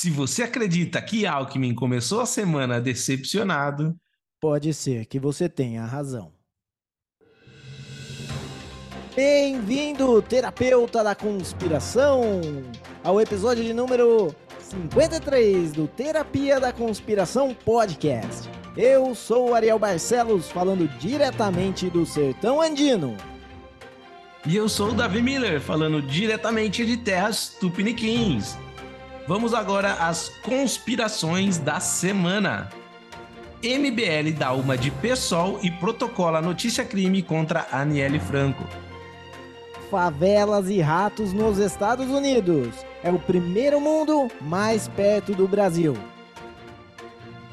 Se você acredita que Alckmin começou a semana decepcionado, pode ser que você tenha razão. Bem-vindo, terapeuta da conspiração, ao episódio de número 53 do Terapia da Conspiração Podcast. Eu sou Ariel Barcelos, falando diretamente do Sertão Andino. E eu sou o Davi Miller, falando diretamente de terras tupiniquins. Vamos agora às conspirações da semana. MBL dá uma de PSOL e protocola notícia crime contra Aniele Franco. Favelas e ratos nos Estados Unidos. É o primeiro mundo mais perto do Brasil.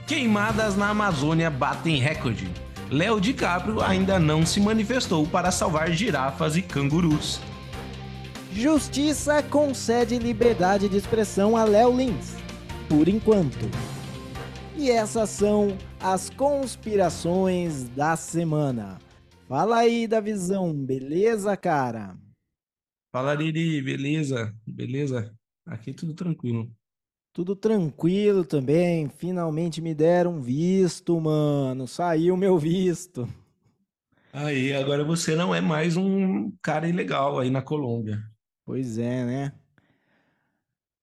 Queimadas na Amazônia batem recorde. Léo DiCaprio ainda não se manifestou para salvar girafas e cangurus. Justiça concede liberdade de expressão a Léo Lins, por enquanto. E essas são as conspirações da semana. Fala aí da visão, beleza, cara? Fala, Lili, beleza? Beleza? Aqui tudo tranquilo. Tudo tranquilo também. Finalmente me deram visto, mano. Saiu meu visto. Aí, agora você não é mais um cara ilegal aí na Colômbia. Pois é, né?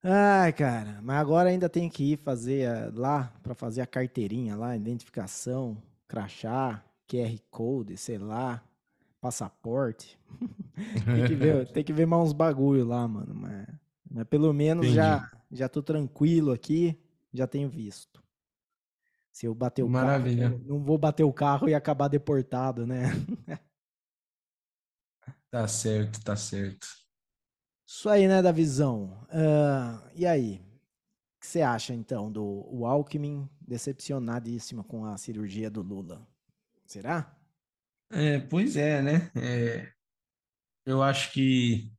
Ai, cara, mas agora ainda tem que ir fazer a, lá para fazer a carteirinha lá, identificação, crachá, QR Code, sei lá, passaporte. tem, que ver, tem que ver mais uns bagulho lá, mano. Mas, mas pelo menos já já tô tranquilo aqui, já tenho visto. Se eu bater o Maravilha. carro, não vou bater o carro e acabar deportado, né? tá certo, tá certo. Isso aí, né, da visão. Uh, e aí? O que você acha, então, do Alckmin decepcionadíssimo com a cirurgia do Lula? Será? É, pois é, né? É, eu acho que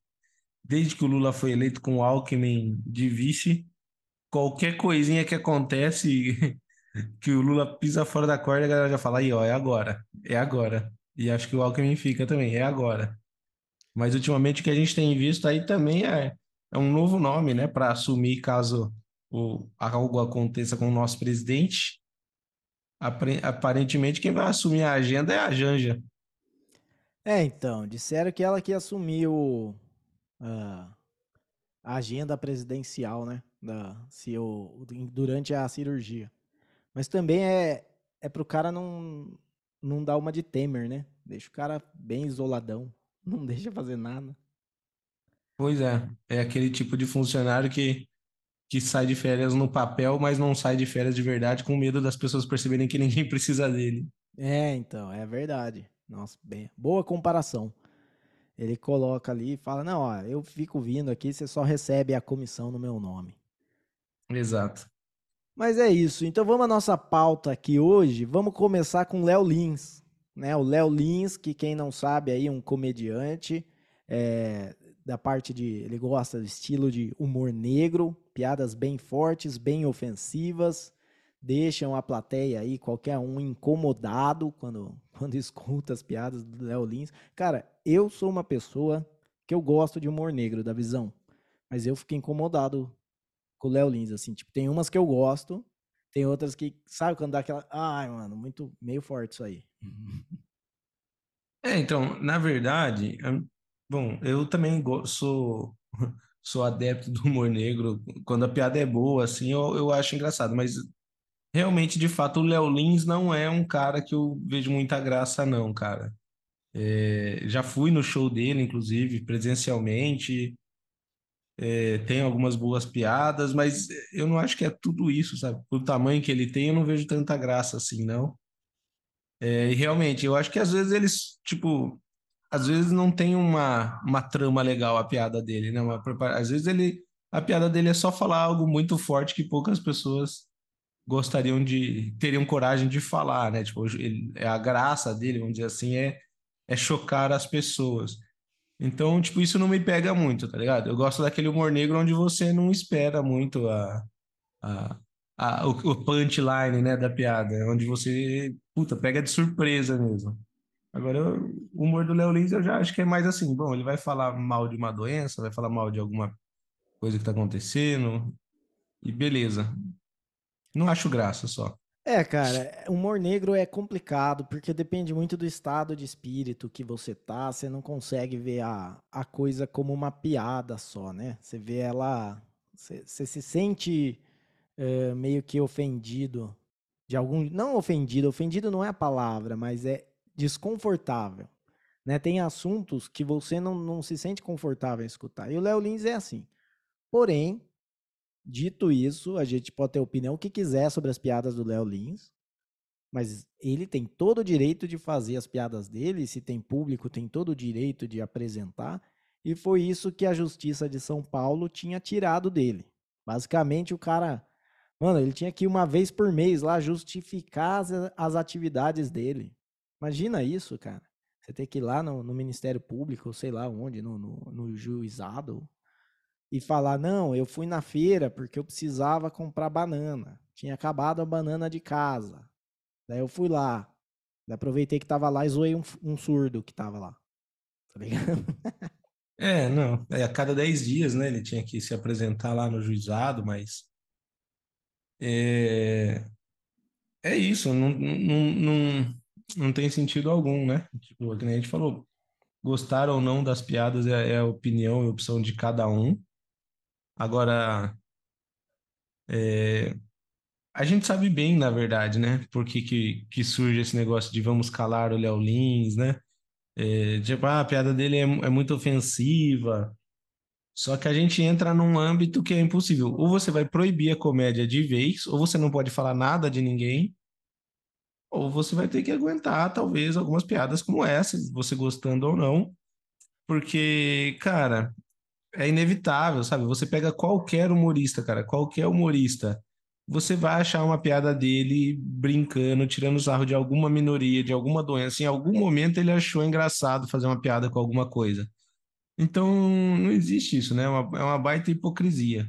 desde que o Lula foi eleito com o Alckmin de vice, qualquer coisinha que acontece que o Lula pisa fora da corda, a galera já fala aí, ó, é agora, é agora. E acho que o Alckmin fica também, é agora. Mas ultimamente o que a gente tem visto aí também é, é um novo nome, né, para assumir caso o, algo aconteça com o nosso presidente. Aparentemente quem vai assumir a agenda é a Janja. É, então, disseram que ela que assumiu o, a agenda presidencial, né, da, se o, durante a cirurgia. Mas também é, é pro cara não, não dar uma de Temer, né? Deixa o cara bem isoladão. Não deixa fazer nada. Pois é, é aquele tipo de funcionário que, que sai de férias no papel, mas não sai de férias de verdade com medo das pessoas perceberem que ninguém precisa dele. É, então, é verdade. Nossa, bem, boa comparação. Ele coloca ali e fala: Não, ó, eu fico vindo aqui, você só recebe a comissão no meu nome. Exato. Mas é isso. Então vamos à nossa pauta aqui hoje. Vamos começar com Léo Lins né? O Léo Lins, que quem não sabe aí, um comediante, é, da parte de. Ele gosta do estilo de humor negro, piadas bem fortes, bem ofensivas, deixam a plateia aí, qualquer um, incomodado quando, quando escuta as piadas do Léo Lins. Cara, eu sou uma pessoa que eu gosto de humor negro, da visão, mas eu fiquei incomodado com o Léo Lins, assim, tipo, tem umas que eu gosto, tem outras que, sabe, quando dá aquela. Ai, mano, muito meio forte isso aí. É, então, na verdade, bom, eu também sou sou adepto do humor negro. Quando a piada é boa, assim, eu, eu acho engraçado, mas realmente, de fato, o Léo Lins não é um cara que eu vejo muita graça, não, cara. É, já fui no show dele, inclusive, presencialmente. É, tem algumas boas piadas, mas eu não acho que é tudo isso, sabe? O tamanho que ele tem, eu não vejo tanta graça assim, não. É, e realmente, eu acho que às vezes eles, tipo, às vezes não tem uma, uma trama legal a piada dele, né? Uma, às vezes ele, a piada dele é só falar algo muito forte que poucas pessoas gostariam de, teriam coragem de falar, né? Tipo, ele, é a graça dele, vamos dizer assim, é, é chocar as pessoas. Então, tipo, isso não me pega muito, tá ligado? Eu gosto daquele humor negro onde você não espera muito a, a, a, o, punchline, né, da piada, onde você, puta, pega de surpresa mesmo. Agora, eu, o humor do Léo Lins eu já acho que é mais assim, bom, ele vai falar mal de uma doença, vai falar mal de alguma coisa que tá acontecendo, e beleza. Não acho graça só. É, cara, humor negro é complicado porque depende muito do estado de espírito que você tá. Você não consegue ver a, a coisa como uma piada só, né? Você vê ela. Você, se sente é, meio que ofendido de algum. Não ofendido, ofendido não é a palavra, mas é desconfortável. Né? Tem assuntos que você não, não se sente confortável em escutar. E o Léo Lins é assim. Porém, Dito isso, a gente pode ter opinião o que quiser sobre as piadas do Léo Lins, mas ele tem todo o direito de fazer as piadas dele, se tem público, tem todo o direito de apresentar, e foi isso que a Justiça de São Paulo tinha tirado dele. Basicamente, o cara, mano, ele tinha que ir uma vez por mês lá justificar as, as atividades dele. Imagina isso, cara. Você ter que ir lá no, no Ministério Público, sei lá onde, no, no, no juizado, e falar: não, eu fui na feira porque eu precisava comprar banana. Tinha acabado a banana de casa. Daí eu fui lá. Daí aproveitei que tava lá e zoei um, um surdo que tava lá. Tá ligado? É, não. É, a cada 10 dias, né? Ele tinha que se apresentar lá no juizado, mas. É, é isso, não, não, não, não tem sentido algum, né? Tipo, a gente falou, gostar ou não das piadas é, é a opinião e opção de cada um. Agora, é, a gente sabe bem, na verdade, né? Por que, que, que surge esse negócio de vamos calar o Léo Lins, né? É, tipo, ah, a piada dele é, é muito ofensiva. Só que a gente entra num âmbito que é impossível. Ou você vai proibir a comédia de vez, ou você não pode falar nada de ninguém, ou você vai ter que aguentar, talvez, algumas piadas como essa, você gostando ou não. Porque, cara, é inevitável, sabe? Você pega qualquer humorista, cara, qualquer humorista, você vai achar uma piada dele brincando, tirando sarro de alguma minoria, de alguma doença. Em algum momento ele achou engraçado fazer uma piada com alguma coisa. Então, não existe isso, né? É uma, é uma baita hipocrisia.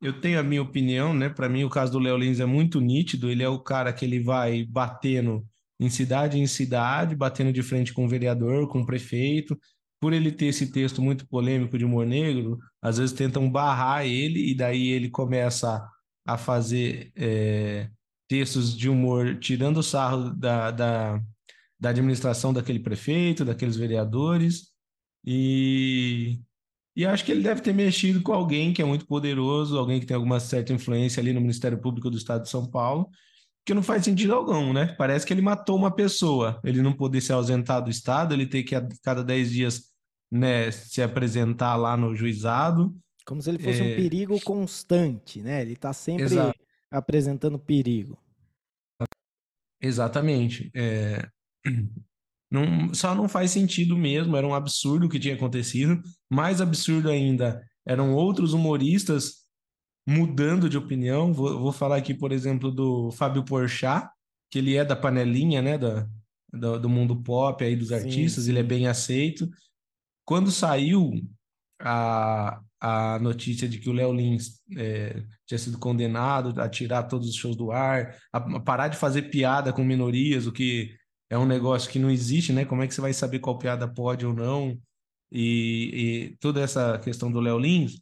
Eu tenho a minha opinião, né? Para mim, o caso do Léo Lins é muito nítido. Ele é o cara que ele vai batendo em cidade em cidade, batendo de frente com o vereador, com o prefeito, por ele ter esse texto muito polêmico de humor negro, às vezes tentam barrar ele e daí ele começa a fazer é, textos de humor tirando o sarro da, da, da administração daquele prefeito, daqueles vereadores. E, e acho que ele deve ter mexido com alguém que é muito poderoso, alguém que tem alguma certa influência ali no Ministério Público do Estado de São Paulo, que não faz sentido algum, né? Parece que ele matou uma pessoa, ele não poder se ausentar do Estado, ele ter que a cada 10 dias né, se apresentar lá no juizado. Como se ele fosse é... um perigo constante, né? Ele está sempre Exato. apresentando perigo. Exatamente. É... Não, só não faz sentido mesmo, era um absurdo o que tinha acontecido. Mais absurdo ainda, eram outros humoristas mudando de opinião. Vou, vou falar aqui, por exemplo, do Fábio Porchat, que ele é da panelinha, né, da, do, do mundo pop aí dos sim, artistas, sim. ele é bem aceito. Quando saiu a, a notícia de que o Léo Lins é, tinha sido condenado a tirar todos os shows do ar, a, a, parar de fazer piada com minorias, o que é um negócio que não existe, né? Como é que você vai saber qual piada pode ou não? E, e toda essa questão do Léo Lins,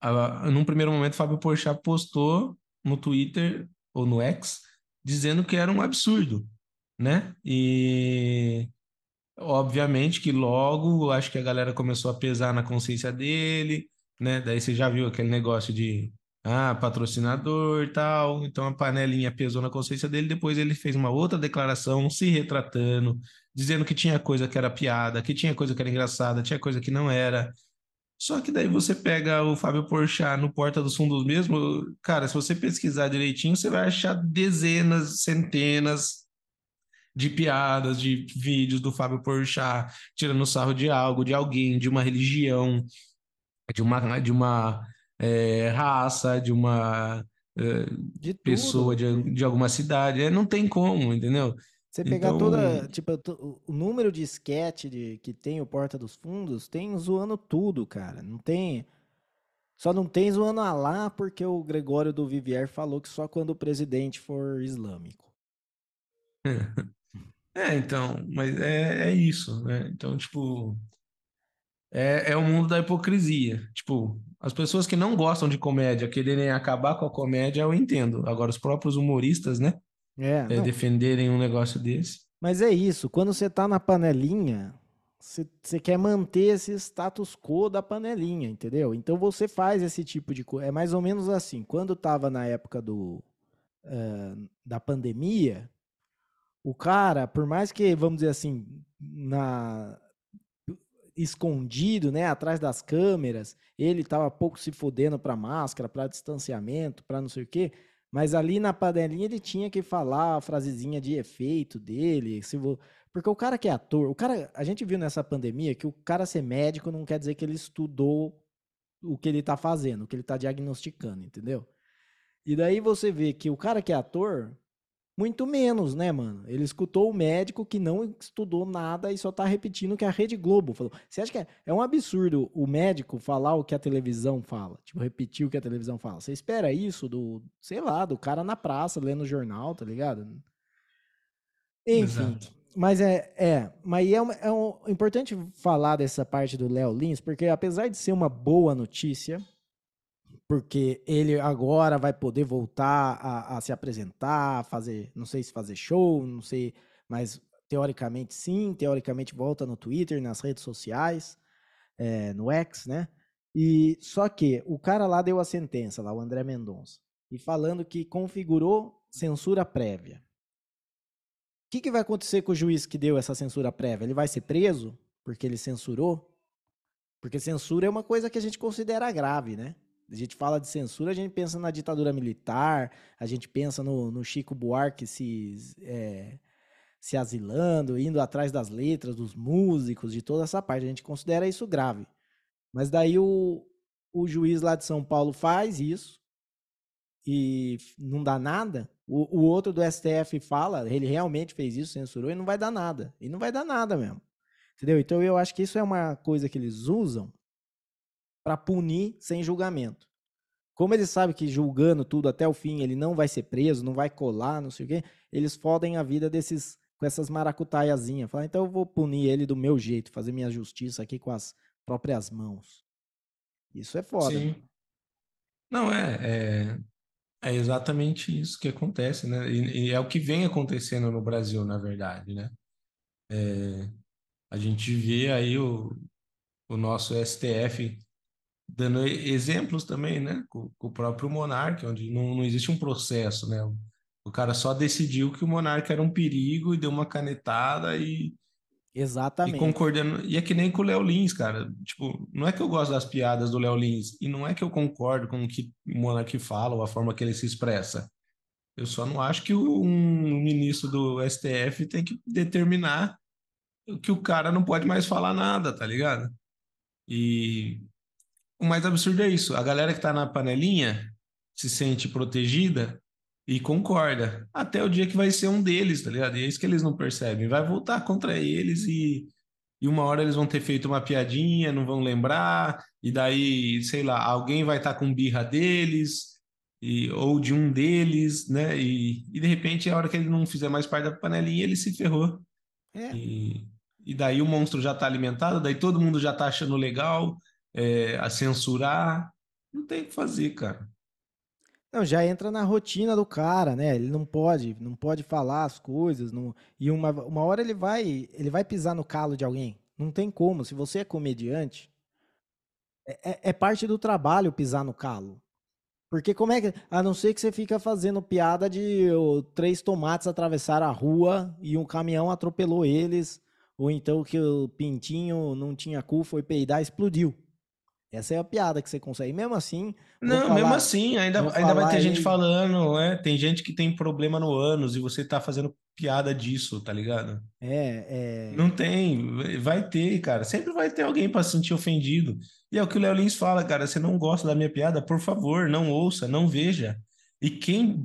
a, num primeiro momento, Fábio Porchat postou no Twitter ou no X dizendo que era um absurdo, né? E Obviamente que logo acho que a galera começou a pesar na consciência dele, né? Daí você já viu aquele negócio de ah, patrocinador e tal. Então a panelinha pesou na consciência dele. Depois ele fez uma outra declaração se retratando, dizendo que tinha coisa que era piada, que tinha coisa que era engraçada, tinha coisa que não era. Só que daí você pega o Fábio Porchat no Porta dos Fundos mesmo, cara, se você pesquisar direitinho, você vai achar dezenas, centenas de piadas, de vídeos do Fábio Porchat tirando sarro de algo, de alguém, de uma religião, de uma, de uma é, raça, de uma é, de pessoa de, de alguma cidade. É, não tem como, entendeu? Você pegar então... toda, tipo, o número de sketch de, que tem o Porta dos Fundos, tem zoando tudo, cara. Não tem. Só não tem zoando a lá porque o Gregório do Vivier falou que só quando o presidente for islâmico. É, então, mas é, é isso, né? Então, tipo, é, é o mundo da hipocrisia. Tipo, As pessoas que não gostam de comédia, quererem acabar com a comédia, eu entendo. Agora, os próprios humoristas, né? É, É, defenderem um negócio desse. mas é isso. Quando você tá na panelinha, você, quer manter esse status quo da panelinha, entendeu? Então você faz esse tipo de coisa. É mais ou menos assim. Quando tava na época do, eh, da pandemia, o cara, por mais que, vamos dizer assim, na escondido, né, atrás das câmeras, ele tava pouco se fudendo para máscara, para distanciamento, para não sei o quê, mas ali na panelinha ele tinha que falar a frasezinha de efeito dele, se vo- porque o cara que é ator, o cara, a gente viu nessa pandemia que o cara ser médico não quer dizer que ele estudou o que ele tá fazendo, o que ele tá diagnosticando, entendeu? E daí você vê que o cara que é ator, muito menos, né, mano? Ele escutou o médico que não estudou nada e só tá repetindo o que a Rede Globo falou. Você acha que é, é um absurdo o médico falar o que a televisão fala? Tipo, repetir o que a televisão fala. Você espera isso do, sei lá, do cara na praça lendo jornal, tá ligado? Enfim, Exato. mas é, é, mas é, uma- é um- importante falar dessa parte do Léo Lins, porque apesar de ser uma boa notícia, porque ele agora vai poder voltar a, a se apresentar, fazer, não sei se fazer show, não sei, mas teoricamente sim, teoricamente volta no Twitter, nas redes sociais, é, no X, né? E só que o cara lá deu a sentença, lá o André Mendonça, e falando que configurou censura prévia. O que, que vai acontecer com o juiz que deu essa censura prévia? Ele vai ser preso porque ele censurou? Porque censura é uma coisa que a gente considera grave, né? A gente fala de censura, a gente pensa na ditadura militar, a gente pensa no, no Chico Buarque se, é, se asilando, indo atrás das letras, dos músicos, de toda essa parte. A gente considera isso grave. Mas daí o, o juiz lá de São Paulo faz isso e não dá nada. O, o outro do STF fala, ele realmente fez isso, censurou e não vai dar nada. E não vai dar nada mesmo. Entendeu? Então eu acho que isso é uma coisa que eles usam para punir sem julgamento. Como eles sabem que julgando tudo até o fim ele não vai ser preso, não vai colar, não sei o quê, eles fodem a vida desses com essas maracutaiazinhas. Falar, então eu vou punir ele do meu jeito, fazer minha justiça aqui com as próprias mãos. Isso é foda. Sim. Não, é, é, é exatamente isso que acontece, né? E, e é o que vem acontecendo no Brasil, na verdade, né? É, a gente vê aí o, o nosso STF dando e- exemplos também, né? Com, com o próprio Monarca, onde não, não existe um processo, né? O cara só decidiu que o Monarca era um perigo e deu uma canetada e, e Exatamente. concordando. E é que nem com o Léo Lins, cara. Tipo, não é que eu gosto das piadas do Léo Lins e não é que eu concordo com o que o Monark fala ou a forma que ele se expressa. Eu só não acho que um ministro do STF tem que determinar que o cara não pode mais falar nada, tá ligado? E o mais absurdo é isso. A galera que tá na panelinha se sente protegida e concorda. Até o dia que vai ser um deles, tá ligado? E é isso que eles não percebem. Vai voltar contra eles e, e uma hora eles vão ter feito uma piadinha, não vão lembrar, e daí, sei lá, alguém vai estar com birra deles, e, ou de um deles, né? E, e de repente, a hora que ele não fizer mais parte da panelinha, ele se ferrou. É. E, e daí o monstro já tá alimentado, daí todo mundo já tá achando legal é, a censurar. Não tem o que fazer, cara. Não, já entra na rotina do cara, né? Ele não pode, não pode falar as coisas, não... e uma, uma hora ele vai, ele vai pisar no calo de alguém. Não tem como. Se você é comediante, é, é- é parte do trabalho pisar no calo. Porque como é que, a não ser que você fica fazendo piada de três tomates atravessaram a rua e um caminhão atropelou eles, ou então que o pintinho não tinha cu, foi peidar explodiu. Essa é a piada que você consegue. Mesmo assim, Não, mesmo falar- assim, ainda, ainda vai ter gente aí- falando, é, tem gente que tem problema no ânus e você tá fazendo piada disso, tá ligado? é, é, Não tem, vai ter, cara. Sempre vai ter alguém para se sentir ofendido. E é o que o Léo Lins fala, cara. Você não gosta da minha piada? Por favor, não ouça, não veja. E quem,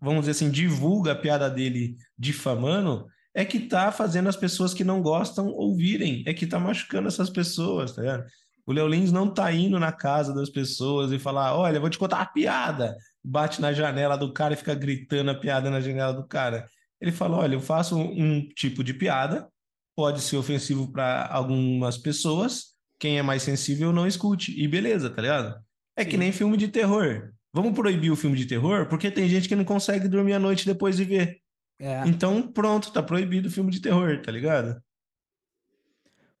vamos dizer assim, divulga a piada dele difamando é que tá fazendo as pessoas que não gostam ouvirem, é que tá machucando essas pessoas, tá ligado? O Léo Lins não tá indo na casa das pessoas e falar: olha, vou te contar uma piada. Bate na janela do cara e fica gritando a piada na janela do cara. Ele fala: olha, eu faço um tipo de piada pode ser ofensivo para algumas pessoas. Quem é mais sensível não escute. E beleza, tá ligado? É Sim. que nem filme de terror. Vamos proibir o filme de terror porque tem gente que não consegue dormir à noite depois de ver. É. Então, pronto, tá proibido o filme de terror, tá ligado?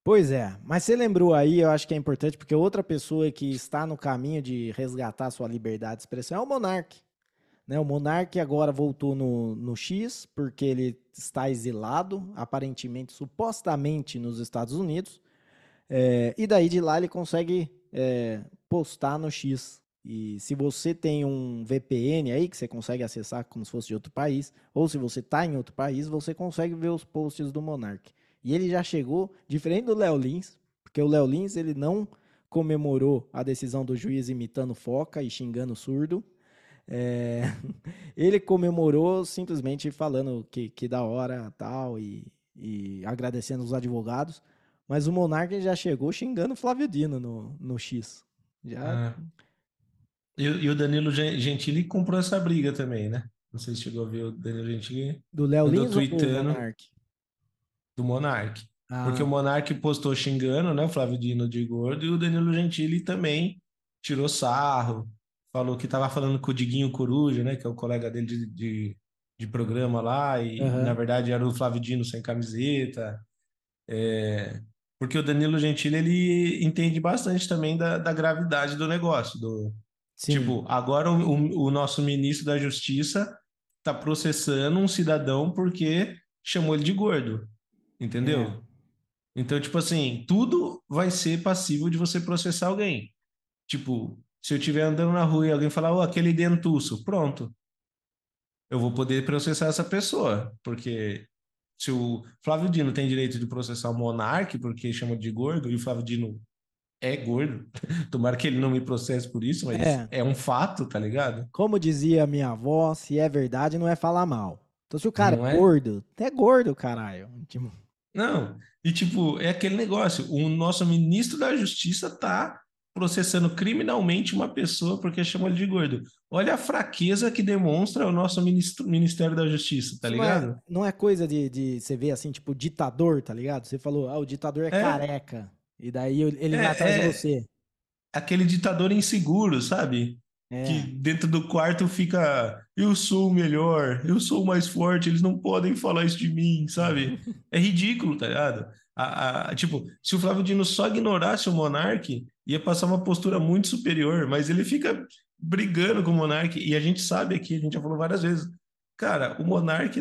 Pois é, mas você lembrou aí, eu acho que é importante, porque outra pessoa que está no caminho de resgatar sua liberdade de expressão é o Monark. Né? O Monark agora voltou no, no X, porque ele está exilado, aparentemente, supostamente nos Estados Unidos. É, e daí de lá ele consegue é, postar no X. E se você tem um VPN aí que você consegue acessar como se fosse de outro país, ou se você está em outro país, você consegue ver os posts do Monark. E ele já chegou, diferente do Léo Lins, porque o Léo Lins ele não comemorou a decisão do juiz imitando foca e xingando surdo. É, ele comemorou simplesmente falando que, que da hora tal e, e agradecendo os advogados. Mas o Monarca já chegou xingando o Flávio Dino no, no X. Já... É. E, e, o Danilo Gentili comprou essa briga também, né? Não sei se chegou a ver o Danilo Gentili. Do Léo Lins ou do Monark? Do Monark. Ah. Porque o Monark postou xingando, né? O Flávio Dino de gordo e o Danilo Gentili também tirou sarro, falou que tava falando com o Diguinho Coruja, né? Que é o colega dele de, de, de programa lá, e uhum. na verdade era o Flávio Dino sem camiseta. É, porque o Danilo Gentili ele entende bastante também da, da gravidade do negócio. Do, Sim. Tipo, agora o, o, o nosso ministro da Justiça está processando um cidadão porque chamou ele de gordo. Entendeu? É. Então, tipo assim, tudo vai ser passível de você processar alguém. Tipo, se eu estiver andando na rua e alguém falar, oh, aquele dentuço, pronto. Eu vou poder processar essa pessoa, porque se o Flávio Dino tem direito de processar o Monark, porque chama de gordo, e o Flávio Dino é gordo, tomara que ele não me processe por isso, mas é, é um fato, tá ligado? Como dizia minha avó, se é verdade, não é falar mal. Então, se o cara não é gordo, é gordo, caralho. Tipo... Não, e tipo, é aquele negócio, o nosso ministro da Justiça tá processando criminalmente uma pessoa porque chamou ele de gordo. Olha a fraqueza que demonstra o nosso ministro, Ministério da Justiça, tá ligado? Não é, não é coisa de, de você ver assim, tipo, ditador, tá ligado? Você falou, ah, o ditador é, é. careca. E daí ele é, vai atrás é, de você. Aquele ditador inseguro, sabe? É. Que dentro do quarto fica, eu sou o melhor, eu sou o mais forte, eles não podem falar isso de mim, sabe? é ridículo, tá ligado? A, a, tipo, se o Flávio Dino só ignorasse o Monark, ia passar uma postura muito superior, mas ele fica brigando com o Monark, e a gente sabe aqui, a gente já falou várias vezes, cara, o Monark,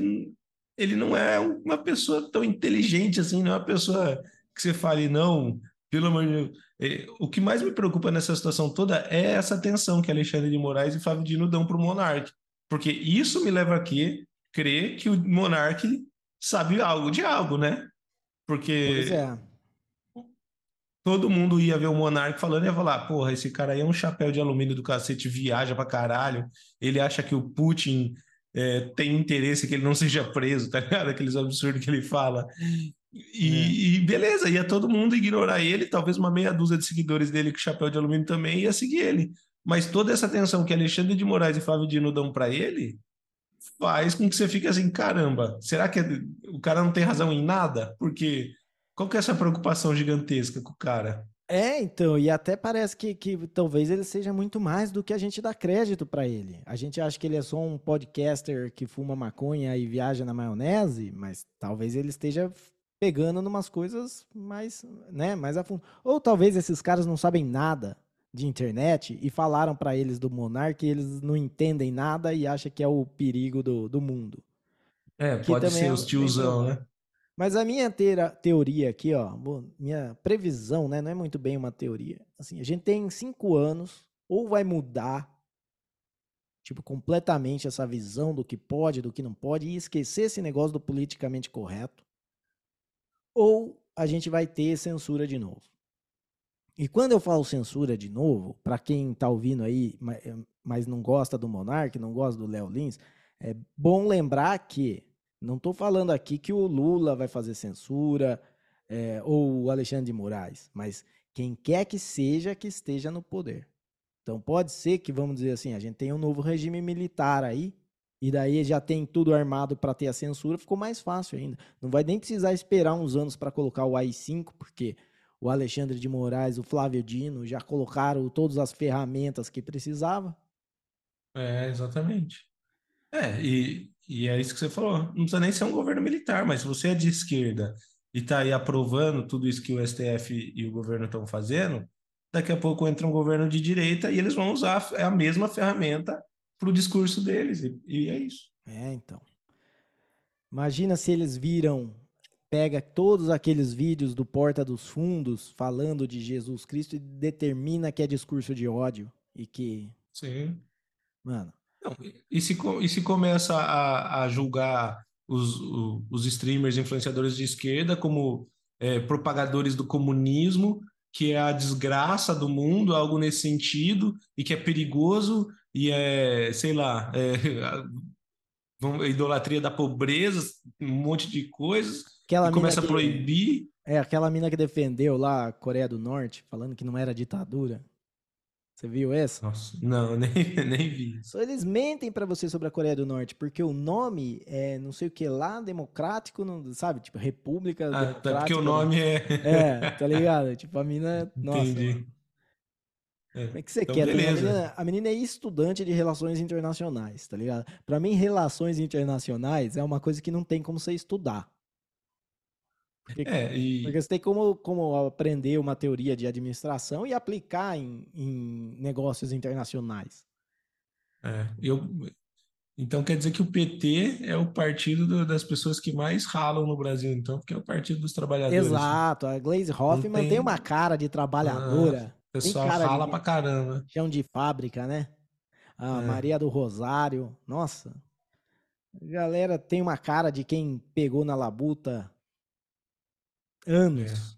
ele não é uma pessoa tão inteligente assim, não é uma pessoa que você fale, não, pelo amor de Deus, o que mais me preocupa nessa situação toda é essa tensão que Alexandre de Moraes e Flávio Dino dão para o Monark. Porque isso me leva a crer que o Monark sabe algo de algo, né? Porque é. todo mundo ia ver o Monark falando e ia falar: porra, esse cara aí é um chapéu de alumínio do cacete, viaja pra caralho. Ele acha que o Putin é, tem interesse que ele não seja preso, tá ligado? Aqueles absurdos que ele fala. E, é. e, beleza, ia todo mundo ignorar ele, talvez uma meia dúzia de seguidores dele com chapéu de alumínio também ia seguir ele. Mas toda essa atenção que Alexandre de Moraes e Flávio Dino dão para ele faz com que você fique assim, caramba, será que o cara não tem razão em nada? Porque qual que é essa preocupação gigantesca com o cara? É, então, e até parece que, que talvez ele seja muito mais do que a gente dá crédito para ele. A gente acha que ele é só um podcaster que fuma maconha e viaja na maionese, mas talvez ele esteja pegando numas coisas mais, né, mais a fundo. Ou talvez esses caras não sabem nada de internet e falaram para eles do Monark e eles não entendem nada e acham que é o perigo do, do mundo. É, que pode ser é os tiozão, né? Mas a minha teira, teoria aqui, ó, minha previsão, né, não é muito bem uma teoria. Assim, a gente tem cinco anos, ou vai mudar, tipo, completamente essa visão do que pode, do que não pode, e esquecer esse negócio do politicamente correto, ou a gente vai ter censura de novo. E quando eu falo censura de novo, para quem está ouvindo aí, eh, mas não gosta do Monark, não gosta do Léo Lins, é bom lembrar que não estou falando aqui que o Lula vai fazer censura é, ou o Alexandre de Moraes, mas quem quer que seja que esteja no poder. Então pode ser que, vamos dizer assim, a gente tem um novo regime militar aí e daí já tem tudo armado para ter a censura, ficou mais fácil ainda. Não vai nem precisar esperar uns anos para colocar o AI-5, porque o Alexandre de Moraes, o Flávio Dino já colocaram todas as ferramentas que precisava. É, exatamente. É, e, e é isso que você falou. Não precisa nem ser um governo militar, mas se você é de esquerda e está aí aprovando tudo isso que o STF e o governo estão fazendo, daqui a pouco entra um governo de direita e eles vão usar a mesma ferramenta para o discurso deles, e, e é isso. É, então. Imagina se eles viram, pega todos aqueles vídeos do Porta dos Fundos falando de Jesus Cristo e determina que é discurso de ódio e que. Sim. Mano. Não, e, se, e se começa a, a julgar os, os streamers, influenciadores de esquerda como é, propagadores do comunismo, que é a desgraça do mundo, algo nesse sentido, e que é perigoso, e é, sei lá, é, idolatria da pobreza, um monte de coisas, aquela e começa que, a proibir. É, aquela mina que defendeu lá a Coreia do Norte, falando que não era ditadura. Você viu essa? Nossa, não, nem, nem vi. Só eles mentem para você sobre a Coreia do Norte, porque o nome é não sei o que lá, democrático, não, sabe? Tipo, República ah, Tá porque o nome é. É, tá ligado? Tipo, a mina. Nossa. Entendi. É. Como é que você então, quer? A menina, a menina é estudante de relações internacionais, tá ligado? Para mim, relações internacionais é uma coisa que não tem como você estudar. Porque, é, e... porque você tem como, como aprender uma teoria de administração e aplicar em, em negócios internacionais. É, eu, então quer dizer que o PT é o partido do, das pessoas que mais ralam no Brasil, então, porque é o partido dos trabalhadores. Exato, a Glaze Hoffman tem... tem... uma cara de trabalhadora. Ah, o pessoal rala de, pra caramba. Chão de fábrica, né? A é. Maria do Rosário, nossa. A galera tem uma cara de quem pegou na labuta anos. É.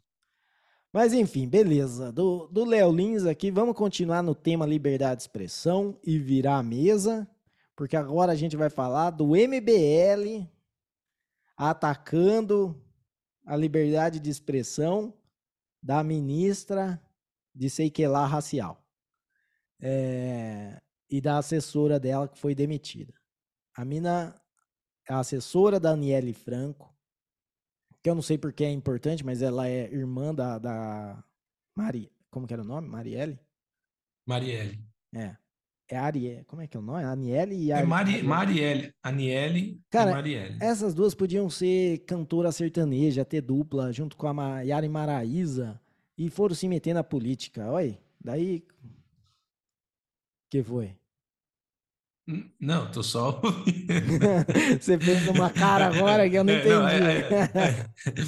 Mas enfim, beleza. Do, do Léo Lins aqui, vamos continuar no tema liberdade de expressão e virar a mesa, porque agora a gente vai falar do MBL atacando a liberdade de expressão da ministra de sei que lá racial. É, e da assessora dela que foi demitida. A mina, a assessora da Aniele Franco, que eu não sei porque é importante, mas ela é irmã da, da Mari, como que era o nome? Marielle? Marielle. É. É Arielle. Como é que é o nome? Aniele e Ari... É Mari, Marielle. Aniele Cara, e Marielle. Essas duas podiam ser cantora sertaneja, ter dupla, junto com a Yara Maraíza, e foram se meter na política. Olha, daí. que foi? Não, tô só. Você fez uma cara agora que eu não entendi. Não, é, é,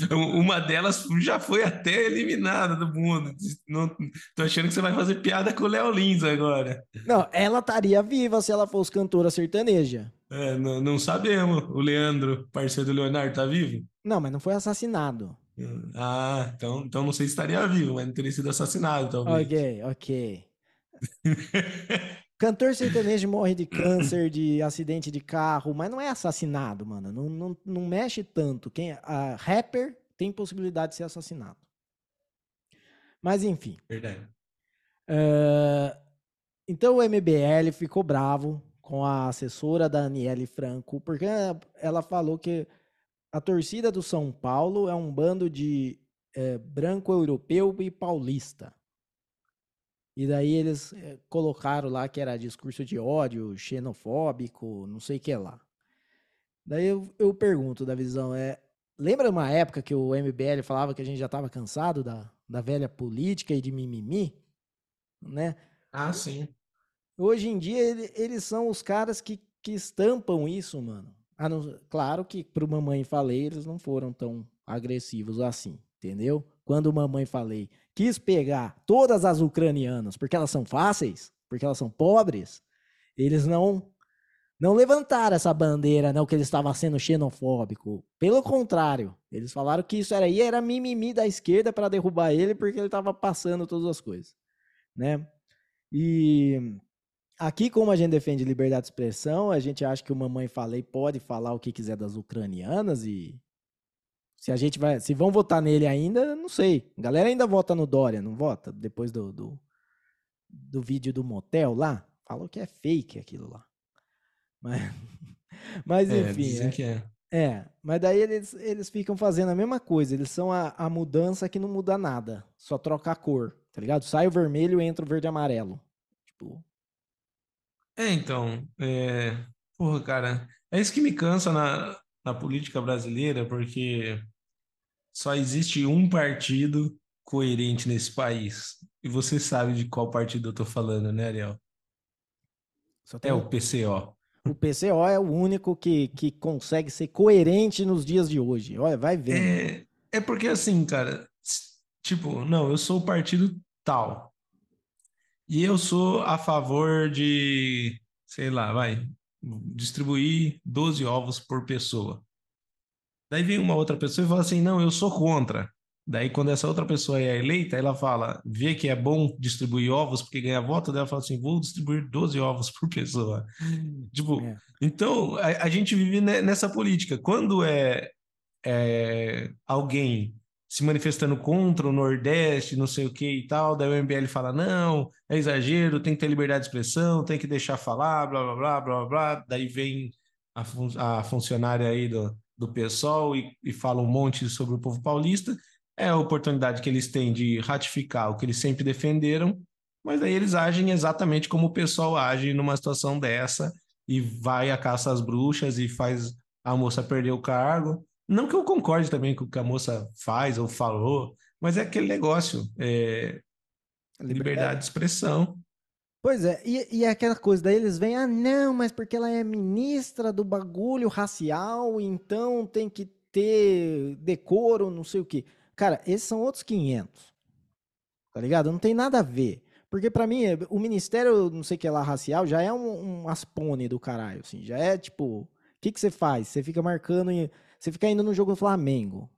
é. Uma delas já foi até eliminada do mundo. Não, tô achando que você vai fazer piada com o Léo Lins agora. Não, ela estaria viva se ela fosse cantora sertaneja. É, não, não, sabemos. O Leandro, parceiro do Leonardo, tá vivo? Não, mas não foi assassinado. Ah, então, então não sei se estaria vivo, mas não teria sido assassinado, talvez. Ok, ok. Cantor sertanejo morre de câncer, de acidente de carro, mas não é assassinado, mano. Não, não, não mexe tanto. Quem, a rapper tem possibilidade de ser assassinado. Mas enfim. Verdade. Uh, então o MBL ficou bravo com a assessora da Aniele Franco, porque ela falou que a torcida do São Paulo é um bando de é, branco europeu e paulista. E daí eles eh, colocaram lá que era discurso de ódio, xenofóbico, não sei o que lá. Daí eu, eu pergunto da visão, é, lembra uma época que o MBL falava que a gente já estava cansado da, da velha política e de mimimi? Né? Ah, sim. Hoje em dia ele, eles são os caras que, que estampam isso, mano. Ah, não, claro que pro Mamãe Falei eles não foram tão agressivos assim, entendeu? Quando Mamãe Falei quis pegar todas as ucranianas porque elas são fáceis, porque elas são pobres, eles não não levantaram essa bandeira, não que ele estava sendo xenofóbico. Pelo contrário, eles falaram que isso era aí era mimimi da esquerda para derrubar ele porque ele estava passando todas as coisas, né? E aqui como a gente defende liberdade de expressão, a gente acha que o mamãe falei pode falar o que quiser das ucranianas e se a gente vai. Se vão votar nele ainda, não sei. A galera ainda vota no Dória, não vota? Depois do, do, do vídeo do motel lá. Falou que é fake aquilo lá. Mas, mas é, enfim. Dizem é, que é. É, mas daí eles, eles ficam fazendo a mesma coisa. Eles são a, a mudança que não muda nada. Só troca a cor, tá ligado? Sai o vermelho e entra o verde e amarelo. Tipo, É, então, é... Porra, cara, é isso que me cansa na, na política brasileira, porque só existe um partido coerente nesse país. E você sabe de qual partido eu tô falando, né, Ariel? só É o. PCO. O PCO é o único que, que consegue ser coerente nos dias de hoje. Olha, vai vendo. É, é porque assim, cara, tipo, não, eu sou o partido tal. E eu sou a favor de, sei lá, vai, distribuir 12 ovos por pessoa. Daí vem uma outra pessoa e fala assim: não, eu sou contra. Daí, quando essa outra pessoa é eleita, ela fala, vê que é bom distribuir ovos porque ganha voto, daí ela fala assim: vou distribuir 12 ovos por pessoa. Tipo, É. então a, a gente vive ne- nessa política. Quando é, é alguém se manifestando contra o Nordeste, não sei o que e tal, daí o MBL fala: não, é exagero, tem que ter liberdade de expressão, tem que deixar falar, blá blá blá blá blá. Daí vem a, fun- a funcionária aí do, do PSOL e, e fala um monte sobre o povo paulista. É a oportunidade que eles têm de ratificar o que eles sempre defenderam, mas aí eles agem exatamente como o pessoal age numa situação dessa e vai à caça às bruxas e faz a moça perder o cargo. Não que eu concorde também com o que a moça faz ou falou, mas é aquele negócio, é, liberdade de expressão. Pois é, e, e é aquela coisa, daí eles vêm, ah, não, mas porque ela é ministra do bagulho racial, então tem que ter decoro, não sei o quê. Cara, esses são outros 500, tá ligado? Não tem nada a ver. Porque pra mim, o ministério, não sei o que lá, racial, já é um, um aspone do caralho, assim. Já é tipo, o que que você faz? Você fica marcando, em- você fica indo no jogo do Flamengo.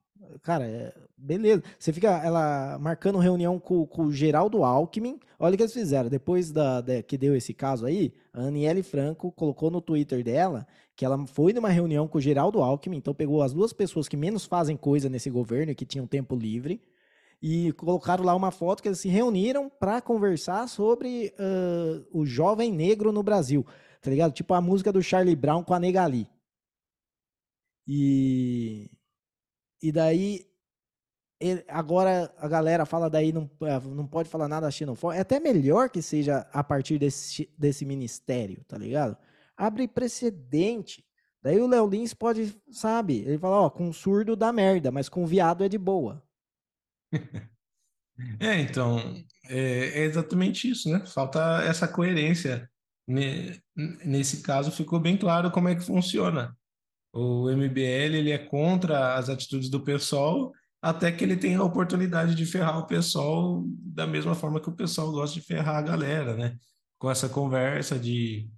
Cara, é- beleza. Você fica ela marcando reunião com, com o Geraldo Alckmin. Olha o que eles fizeram. Depois da, da- que deu esse caso aí, a Aniele Franco colocou no Twitter dela que ela foi numa reunião com o Geraldo Alckmin. Então pegou as duas pessoas que menos fazem coisa nesse governo e que tinham tempo livre e colocaram lá uma foto que eles se reuniram para conversar sobre ah, o jovem negro no Brasil, tá ligado? Tipo a música do Charlie Brown com a Negali. E e daí ele- agora a galera fala daí não, ah, não pode falar nada xenofóbico. É até melhor que seja a partir desse, desse ministério, tá ligado? Abre precedente. Daí o Léo Lins pode, sabe? Ele fala, ó, com surdo dá merda, mas com viado é de boa. É, então, é, é exatamente isso, né? Falta essa coerência. Ne- Nesse caso, ficou bem claro como é que funciona. O MBL ele é contra as atitudes do PSOL, até que ele tem a oportunidade de ferrar o PSOL da mesma forma que o PSOL gosta de ferrar a galera, né? Com essa conversa de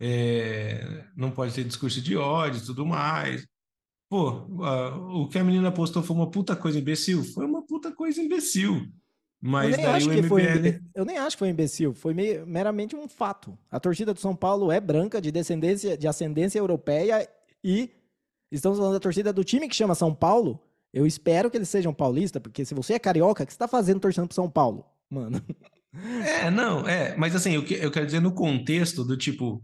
é, não pode ter discurso de ódio e tudo mais. Pô, a- o que a menina postou foi uma puta coisa imbecil? Foi uma puta coisa imbecil. Eu Mas nem daí acho o que foi MBL. eu nem acho que foi imbecil, foi meramente um fato. A torcida do São Paulo é branca, de descendência, de ascendência europeia e estamos falando da torcida do time que chama São Paulo. Eu espero que eles sejam paulistas, porque se você é carioca, o que você tá fazendo torcendo pro São Paulo? Mano. É, não, é, mas assim, eu, que- eu quero dizer no contexto do tipo,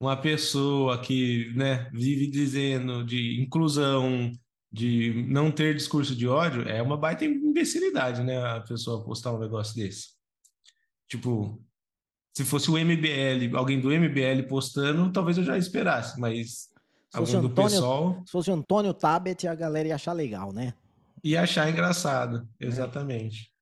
uma pessoa que, né, vive dizendo de inclusão, de não ter discurso de ódio, é uma baita imbecilidade, né, a pessoa postar um negócio desse. Tipo, se fosse o MBL, alguém do MBL postando, talvez eu já esperasse, mas Se fosse alguém do Antônio, PSOL se fosse Antônio Tabet, a galera ia achar legal, né? ia achar engraçado, É. exatamente.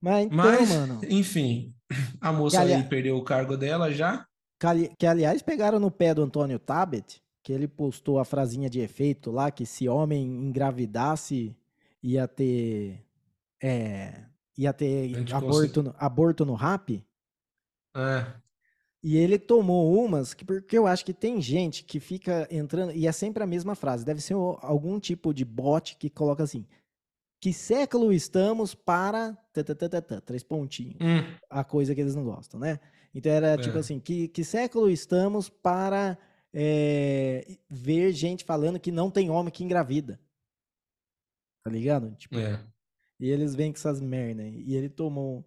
Mas então, Mas, mano, enfim, a moça ali- aí perdeu o cargo dela já. que ali- que, aliás pegaram no pé do Antônio Tabet, que ele postou a frasinha de efeito lá, que se homem engravidasse ia ter é, ia ter aborto, no- aborto no rap. É, E ele tomou umas, que, porque eu acho que tem gente que fica entrando, e é sempre a mesma frase, deve ser algum tipo de bot que coloca assim, que século estamos para, três pontinhos, hum, a coisa que eles não gostam, né? Então era tipo É. assim, que, que século estamos para é, ver gente falando que não tem homem que engravida. Tá ligado? Tipo, é. e eles vêm com essas merda. E ele tomou.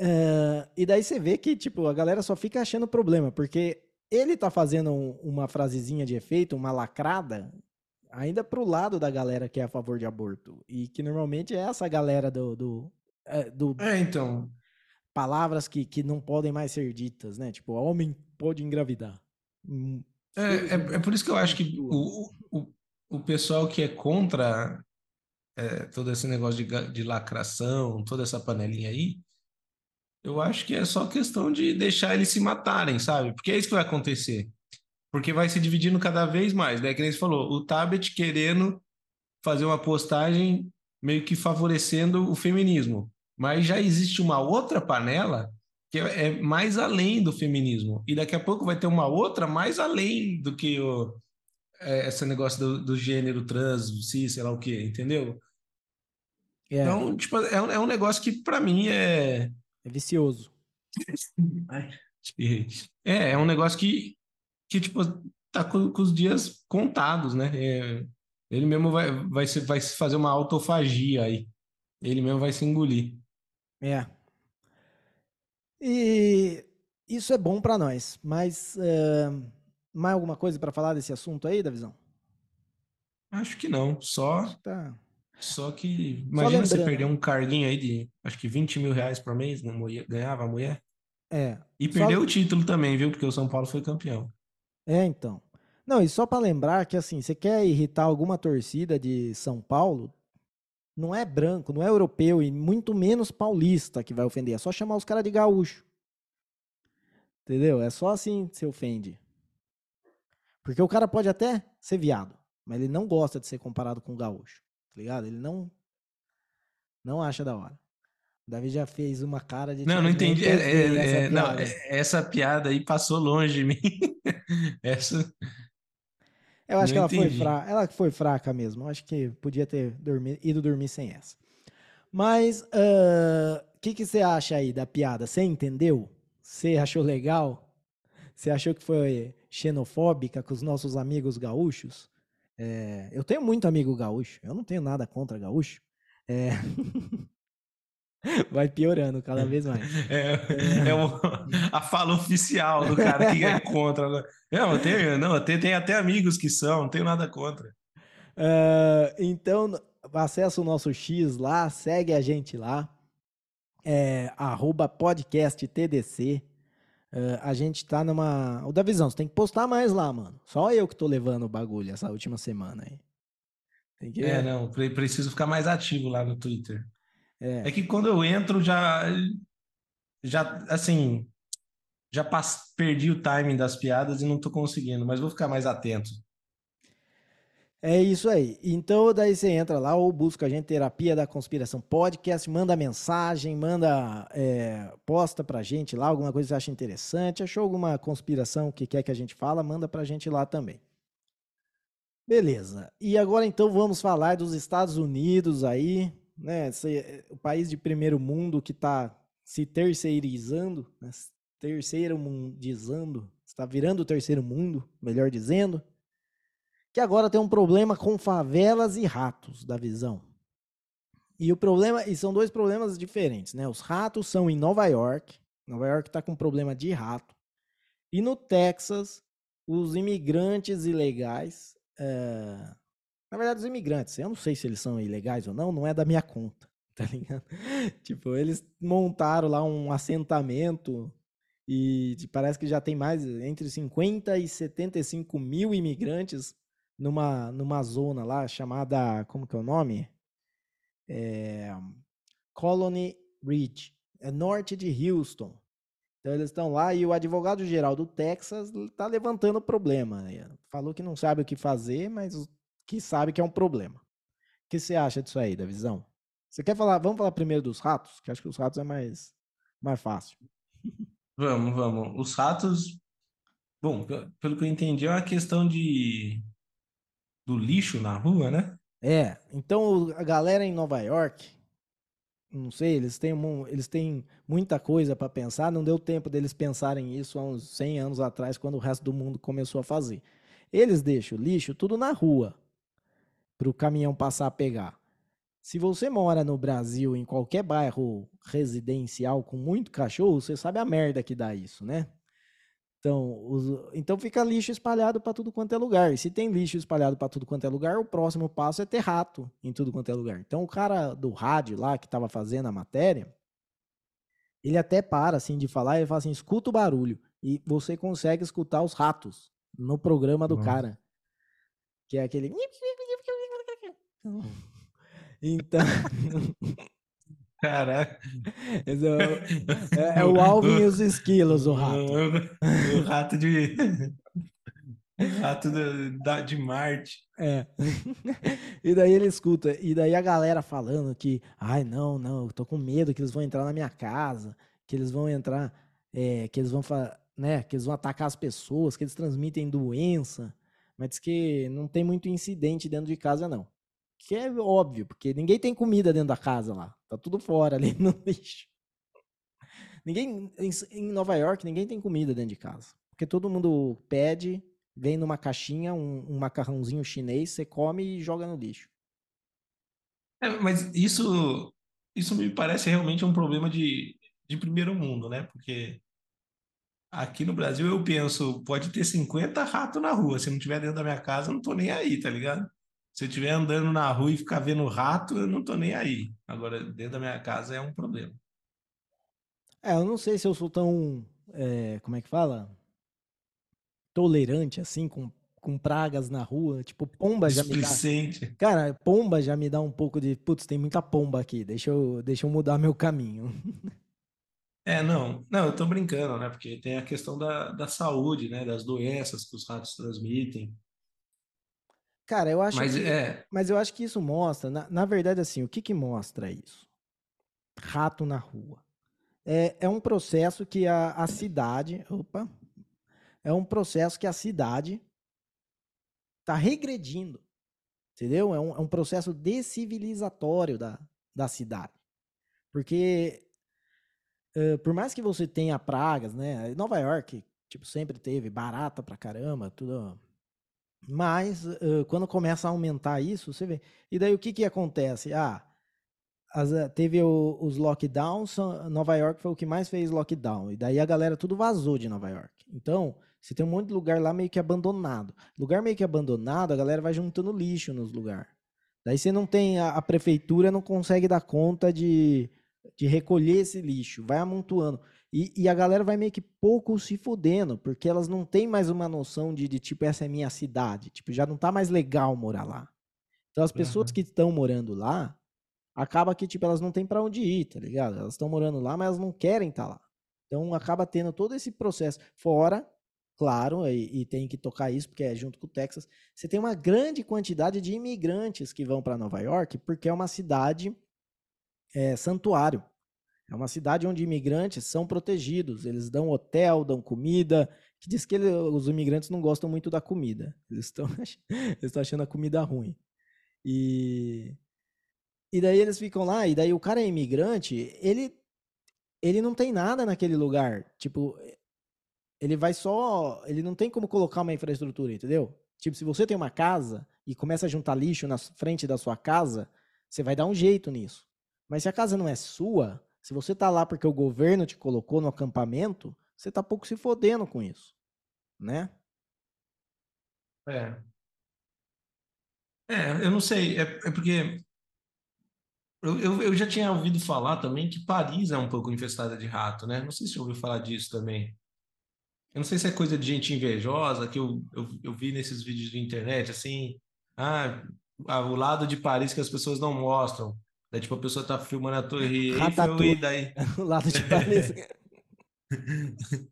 Eh, e daí você vê que, tipo, a galera só fica achando problema, porque ele tá fazendo uma frasezinha de efeito, uma lacrada, ainda pro lado da galera que é a favor de aborto. E que normalmente é essa galera do. do, é, do é então. Palavras que, que não podem mais ser ditas, né? Tipo, homem pode engravidar. Hum, é, é, é, por isso que eu acho que o, o, o pessoal que é contra é, todo esse negócio de, de lacração, toda essa panelinha aí, eu acho que é só questão de deixar eles se matarem, sabe? Porque é isso que vai acontecer. Porque vai se dividindo cada vez mais, né? Que nem você falou, o Tabet querendo fazer uma postagem meio que favorecendo o feminismo. Mas já existe uma outra panela que é, mais além do feminismo. E daqui a pouco vai ter uma outra mais além do que o, é, esse negócio do, do, gênero trans, cis, sei lá o quê, entendeu? É. Então, tipo, é, é um negócio que para mim é é vicioso. É, é um negócio que, que tipo, tá com, com os dias contados, né? É, ele mesmo vai, vai, se, vai fazer uma autofagia aí. Ele mesmo vai se engolir. É. E isso é bom para nós, mas uh, mais alguma coisa para falar desse assunto aí, Davizão? Acho que não, só tá. Só que, imagina Só você perder um carguinho aí de, acho que 20 mil reais por mês, né? ganhava a mulher. É. E perdeu só... o título também, viu? Porque o São Paulo foi campeão. É, então. Não, e só para lembrar que, assim, você quer irritar alguma torcida de São Paulo, não é branco, não é europeu e muito menos paulista que vai ofender. É só chamar os caras de gaúcho. Entendeu? É só assim que você ofende. Porque o cara pode até ser viado, mas ele não gosta de ser comparado com gaúcho ligado? Ele não não acha da hora. O Davi já fez uma cara de. Não, não entendi. É, é, essa, é, não, essa piada aí passou longe de mim. essa. Eu acho não que ela entendi. foi fraca. Ela foi fraca mesmo. Eu acho que podia ter dormido, ido dormir sem essa. Mas o uh, que, que você acha aí da piada? Você entendeu? Você achou legal? Você achou que foi xenofóbica com os nossos amigos gaúchos? É, eu tenho muito amigo gaúcho, eu não tenho nada contra gaúcho. É... Vai piorando cada vez mais. É, é. é o, a fala oficial do cara que é contra. Né? Não, eu tenho, não, eu tenho, tenho até amigos que são, não tenho nada contra. Uh, então, acessa o nosso X lá, segue a gente lá. É, arroba podcast TDC. Uh, a gente tá numa. O da visão, você tem que postar mais lá, mano. Só eu que tô levando o bagulho essa última semana aí. Que... É, não, preciso ficar mais ativo lá no Twitter. É, é que quando eu entro, já. Já, assim. Já pass... perdi o timing das piadas e não tô conseguindo, mas vou ficar mais atento. É isso aí. Então, daí você entra lá ou busca a gente Terapia da Conspiração Podcast, manda mensagem, manda, é, posta pra gente lá alguma coisa que você acha interessante. Achou alguma conspiração que quer que a gente fala, manda pra gente lá também. Beleza. E agora então vamos falar dos Estados Unidos aí, né? Esse, o país de primeiro mundo que está se terceirizando, né? terceiro mundizando, está virando o terceiro mundo, melhor dizendo que agora tem um problema com favelas e ratos da visão. E o problema, e são dois problemas diferentes, né? Os ratos são em Nova York. Nova York está com problema de rato. E no Texas, os imigrantes ilegais. É... Na verdade, os imigrantes, eu não sei se eles são ilegais ou não, não é da minha conta, tá ligado? tipo, eles montaram lá um assentamento e parece que já tem mais entre 50 e 75 mil imigrantes numa, numa zona lá chamada, como que é o nome? É, Colony Ridge, é norte de Houston. Então eles estão lá e o advogado geral do Texas está levantando o problema. Né? Falou que não sabe o que fazer, mas que sabe que é um problema. O que você acha disso aí, da visão? Você quer falar? Vamos falar primeiro dos ratos, que acho que os ratos é mais, mais fácil. Vamos, vamos. Os ratos, bom, pelo que eu entendi, é uma questão de do lixo na rua, né? É, então a galera em Nova York, não sei, eles têm, eles têm muita coisa para pensar, não deu tempo deles pensarem isso há uns 100 anos atrás, quando o resto do mundo começou a fazer. Eles deixam o lixo tudo na rua, para o caminhão passar a pegar. Se você mora no Brasil, em qualquer bairro residencial com muito cachorro, você sabe a merda que dá isso, né? Então, os, então fica lixo espalhado para tudo quanto é lugar. E se tem lixo espalhado para tudo quanto é lugar, o próximo passo é ter rato em tudo quanto é lugar. Então, o cara do rádio lá que estava fazendo a matéria, ele até para assim de falar, ele fala assim: escuta o barulho. E você consegue escutar os ratos no programa do Nossa. cara. Que é aquele. Então. Caraca. é, o- é- é o Alvin e os esquilos, o rato. O, o rato de. O rato da- de Marte. É. E daí ele escuta. E daí a galera falando que, ai, não, não, eu tô com medo que eles vão entrar na minha casa, que eles vão entrar, é, que eles vão, né, que eles vão atacar as pessoas, que eles transmitem doença. Mas diz que não tem muito incidente dentro de casa, não. Que é óbvio, porque ninguém tem comida dentro da casa lá. Tá tudo fora ali no lixo. Ninguém, em, Nova York, ninguém tem comida dentro de casa. Porque todo mundo pede, vem numa caixinha, um, um macarrãozinho chinês, você come e joga no lixo. É, mas isso, isso me parece realmente um problema de, de primeiro mundo, né? Porque aqui no Brasil eu penso, pode ter 50 ratos na rua. Se não tiver dentro da minha casa, eu não tô nem aí, tá ligado? Se eu estiver andando na rua e ficar vendo rato, eu não tô nem aí. Agora, dentro da minha casa é um problema. É, eu não sei se eu sou tão, é, como é que fala? Tolerante, assim, com, com pragas na rua. Tipo, pomba já me dá... Cara, pomba já me dá um pouco de, putz, tem muita pomba aqui, deixa eu, deixa eu mudar meu caminho. É, não, não, eu tô brincando, né? Porque tem a questão da, da saúde, né? Das doenças que os ratos transmitem. Cara, eu acho Mas que, é, mas eu acho que isso mostra, na, na verdade, assim, o que que mostra isso? Rato na rua. É, é um processo que a, a cidade, opa, é um processo que a cidade está regredindo, entendeu? É um, é um processo descivilizatório da, da cidade. Porque, eh, por mais que você tenha pragas, né? Nova York, tipo, sempre teve barata pra caramba, tudo. Mas eh, quando começa a aumentar isso, você vê. E daí o que que acontece? Ah, as, teve o- os lockdowns, Nova York foi o que mais fez lockdown. E daí a galera tudo vazou de Nova York. Então, você tem um monte de lugar lá meio que abandonado. Lugar meio que abandonado, a galera vai juntando lixo nos lugares. Daí você não tem, a, a prefeitura não consegue dar conta de, de recolher esse lixo, vai amontoando. E, e a galera vai meio que pouco se fudendo, porque elas não têm mais uma noção de, de tipo, essa é minha cidade. Tipo, já não tá mais legal morar lá. Então as pessoas Aham. que estão morando lá, acaba que, tipo, elas não têm pra onde ir, tá ligado? Elas estão morando lá, mas elas não querem estar lá. Então acaba tendo todo esse processo. Fora, claro, e, e tem que tocar isso, porque é junto com o Texas, você tem uma grande quantidade de imigrantes que vão para Nova York, porque é uma cidade é, santuário. É uma cidade onde imigrantes são protegidos. Eles dão hotel, dão comida. Que diz que ele- os imigrantes não gostam muito da comida. Eles estão achando a comida ruim. E, e daí eles ficam lá, e daí o cara é imigrante, ele, ele não tem nada naquele lugar. Tipo, ele vai só. Ele não tem como colocar uma infraestrutura, entendeu? Tipo, se você tem uma casa e começa a juntar lixo na frente da sua casa, você vai dar um jeito nisso. Mas se a casa não é sua, se você tá lá porque o governo te colocou no acampamento, você tá pouco se fodendo com isso, né? é. É, eu não sei, é, é porque eu, eu, eu já tinha ouvido falar também que Paris é um pouco infestada de rato, né? Não sei se você ouviu falar disso também. Eu não sei se é coisa de gente invejosa, que eu, eu, eu vi nesses vídeos de internet, assim, ah, ah, o lado de Paris que as pessoas não mostram. Daí, tipo, a pessoa tá filmando a Torre Eiffel e daí, O lado de Paris.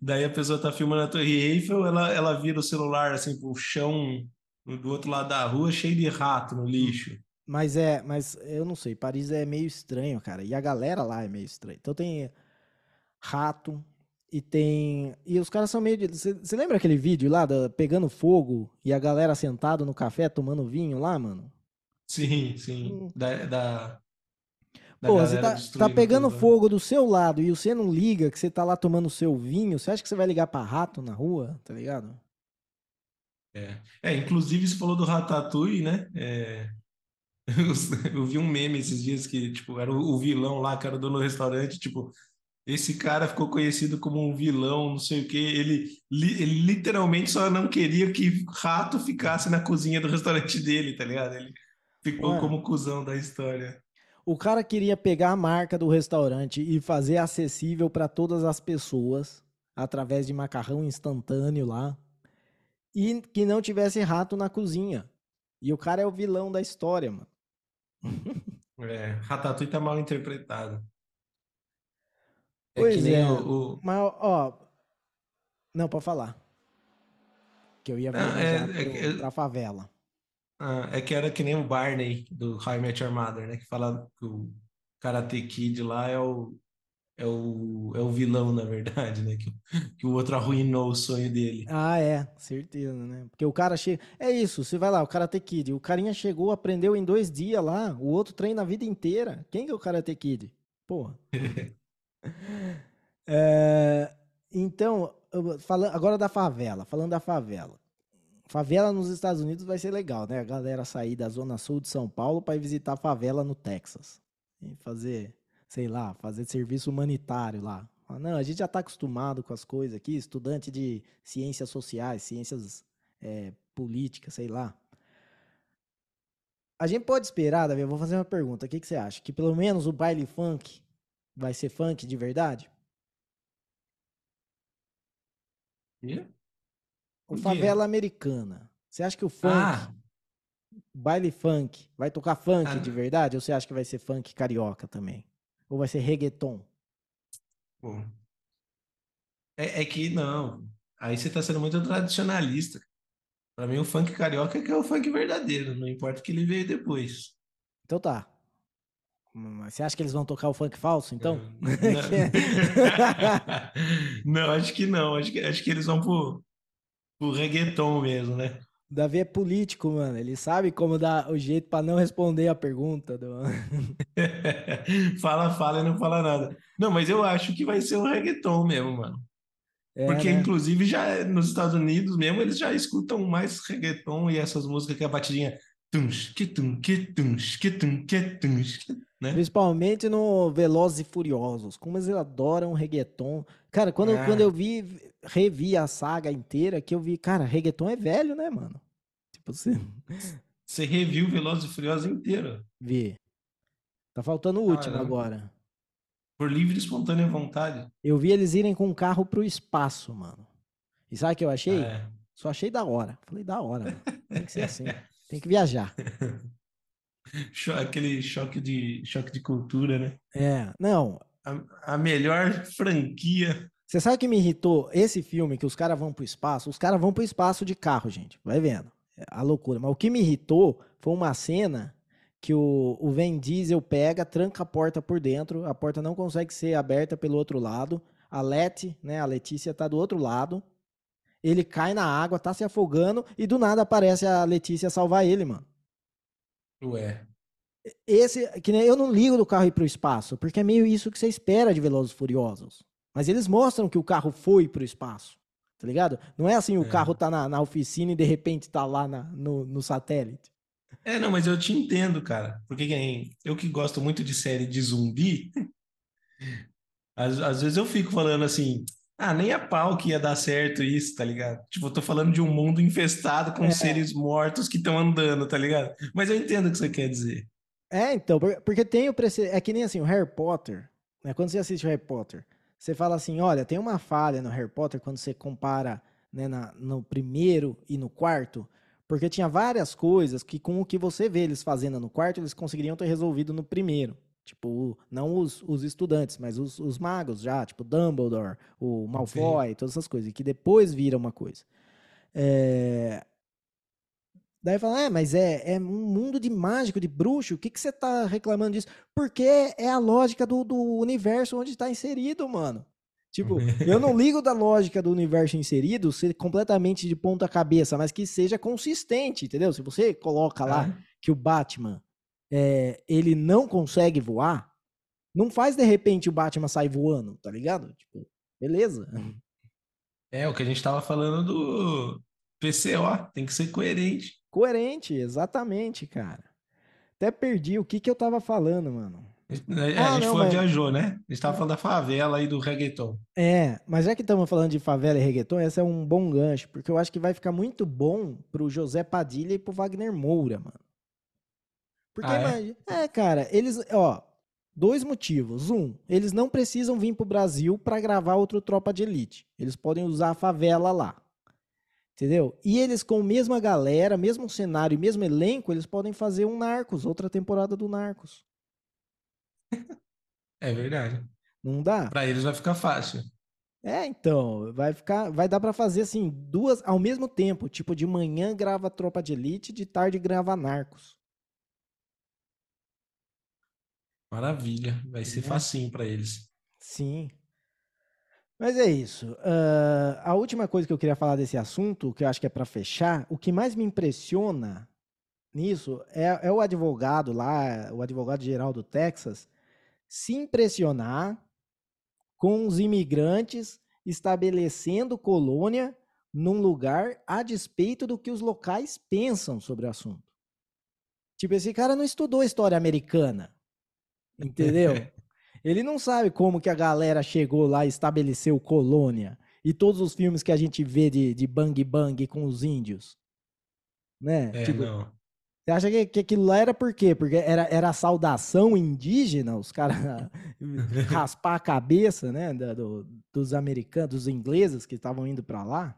daí a pessoa tá filmando a Torre Eiffel, ela, ela vira o celular, assim, pro chão do outro lado da rua, cheio de rato no lixo. Mas é, mas eu não sei, Paris é meio estranho, cara. E a galera lá é meio estranha. Então tem rato e tem. E os caras são meio. de- Você você lembra aquele vídeo lá da, pegando fogo e a galera sentada no café tomando vinho lá, mano? Sim, sim. Hum. Da, da, da Pô, você tá, tá pegando tudo, né? fogo do seu lado e você não liga que você tá lá tomando seu vinho, você acha que você vai ligar pra rato na rua, tá ligado? É. É, inclusive você falou do Ratatouille, né? É, eu, eu vi um meme esses dias que, tipo, era o, vilão lá, que era o dono do restaurante, tipo, esse cara ficou conhecido como um vilão, não sei o quê. Ele, ele literalmente só não queria que rato ficasse na cozinha do restaurante dele, tá ligado? Ele ficou como cuzão da história. O cara queria pegar a marca do restaurante e fazer acessível para todas as pessoas através de macarrão instantâneo lá e que não tivesse rato na cozinha. E o cara é o vilão da história, mano. É, Ratatouille tá mal interpretado. É pois é. O, o... Mas, ó. Não, pode falar. Que eu ia ah, é, pro, é, pra favela. Ah, é que era que nem o Barney do High Met Your Mother, né? Que fala que o Karate Kid lá é o, é o, é o vilão, na verdade, né? Que, que o outro arruinou o sonho dele. Ah, é, certeza, né? Porque o cara chega. É isso, você vai lá, o Karate Kid. O carinha chegou, aprendeu em dois dias lá, o outro treina a vida inteira. Quem que é o Karate Kid? Porra. é, então, falando agora da favela, falando da favela. Favela nos Estados Unidos vai ser legal, né? A galera sair da zona sul de São Paulo para visitar favela no Texas. E fazer, sei lá, fazer serviço humanitário lá. Não, a gente já está acostumado com as coisas aqui, estudante de ciências sociais, ciências é, políticas, sei lá. A gente pode esperar, Davi, eu vou fazer uma pergunta. O que, que você acha? Que pelo menos o baile funk vai ser funk de verdade? Yeah. O favela americana. Você acha que o funk, ah. baile funk, vai tocar funk ah. de verdade? Ou você acha que vai ser funk carioca também? Ou vai ser reggaeton? Pô. É, é que não. Aí você tá sendo muito tradicionalista. Para mim, o funk carioca é que é o funk verdadeiro, não importa que ele veio depois. Então tá. Mas você acha que eles vão tocar o funk falso, então? Não, não acho que não. Acho que, acho que eles vão pro, o reggaeton mesmo, né? O Davi é político, mano. Ele sabe como dar o jeito para não responder a pergunta. Do... fala, fala e não fala nada. Não, mas eu acho que vai ser o reggaeton mesmo, mano. É, Porque, né? inclusive, já nos Estados Unidos mesmo, eles já escutam mais reggaeton e essas músicas que é a batidinha. Né? Principalmente no Velozes e Furiosos. Como eles adoram reggaeton. Cara, quando, é. quando eu vi, revi a saga inteira, que eu vi, cara, reggaeton é velho, né, mano? Tipo assim. Você reviu Velozes e Furiosos inteiro? Vi. Tá faltando o último Caramba. agora. Por livre e espontânea vontade. Eu vi eles irem com um carro pro espaço, mano. E sabe o que eu achei? É. Só achei da hora. Falei, da hora, mano. Tem que ser assim. Tem que viajar. Aquele choque de, choque de cultura, né? É, não. A, a melhor franquia. Você sabe o que me irritou? Esse filme que os caras vão pro espaço, os caras vão pro espaço de carro, gente. Vai vendo. É a loucura. Mas o que me irritou foi uma cena que o, o Vin Diesel pega, tranca a porta por dentro, a porta não consegue ser aberta pelo outro lado. A Leti, né, a Letícia tá do outro lado. Ele cai na água, tá se afogando e do nada aparece a Letícia salvar ele, mano. Ué. Esse, que nem eu não ligo do carro ir pro espaço, porque é meio isso que você espera de Velozes Furiosos. Mas eles mostram que o carro foi pro espaço, tá ligado? Não é assim, o é. carro tá na, na, oficina e de repente tá lá na, no, no satélite. É, não, mas eu te entendo, cara. Porque eu que gosto muito de série de zumbi, às, às vezes eu fico falando assim, ah, nem a pau que ia dar certo isso, tá ligado? Tipo, eu tô falando de um mundo infestado com é. seres mortos que estão andando, tá ligado? Mas eu entendo o que você quer dizer. É, então, porque tem o precedente. É que nem assim, o Harry Potter, né? Quando você assiste o Harry Potter, você fala assim: olha, tem uma falha no Harry Potter quando você compara né, na, no primeiro e no quarto, porque tinha várias coisas que, com o que você vê eles fazendo no quarto, eles conseguiriam ter resolvido no primeiro. Tipo, não os, os estudantes, mas os, os magos já, tipo Dumbledore, o Malfoy, Sim. todas essas coisas, e que depois vira uma coisa. É... Daí fala, é, mas é, é um mundo de mágico, de bruxo, o que, que você tá reclamando disso? Porque é a lógica do, do universo onde está inserido, mano. Tipo, eu não ligo da lógica do universo inserido ser completamente de ponta cabeça, mas que seja consistente, entendeu? Se você coloca lá é. que o Batman é, ele não consegue voar, não faz de repente o Batman sair voando, tá ligado? Tipo, beleza. É o que a gente tava falando do PCO, tem que ser coerente. Coerente, exatamente, cara. Até perdi o que que eu tava falando, mano. É, a Ah, gente não, foi, mas. viajou, né? A gente tava falando da favela e do reggaeton. É, mas já que estamos falando de favela e reggaeton, esse é um bom gancho, porque eu acho que vai ficar muito bom pro José Padilha e pro Wagner Moura, mano. Porque Ah, é? imagina. É, cara, eles. Ó, dois motivos. Um, eles não precisam vir pro Brasil pra gravar outro Tropa de Elite. Eles podem usar a favela lá. Entendeu? E eles, com a mesma galera, mesmo cenário e mesmo elenco, eles podem fazer um Narcos, outra temporada do Narcos. É verdade. Não dá? Pra eles vai ficar fácil. É, então, vai ficar, vai dar pra fazer assim, duas ao mesmo tempo, tipo de manhã grava Tropa de Elite, de tarde grava Narcos, Maravilha. Vai ser né? facinho pra eles. Sim. Mas é isso. Ah, a última coisa que eu queria falar desse assunto, que eu acho que é pra fechar, o que mais me impressiona nisso é, é o advogado lá, o advogado geral do Texas, se impressionar com os imigrantes estabelecendo colônia num lugar a despeito do que os locais pensam sobre o assunto. Tipo, esse cara não estudou história americana, entendeu? Ele não sabe como que a galera chegou lá e estabeleceu colônia. E todos os filmes que a gente vê de, de bang bang com os índios. Né? É, tipo, não. você acha que, que aquilo lá era por quê? Porque era, era a saudação indígena, os caras raspar a cabeça, né? do- dos americanos, dos ingleses que estavam indo pra lá.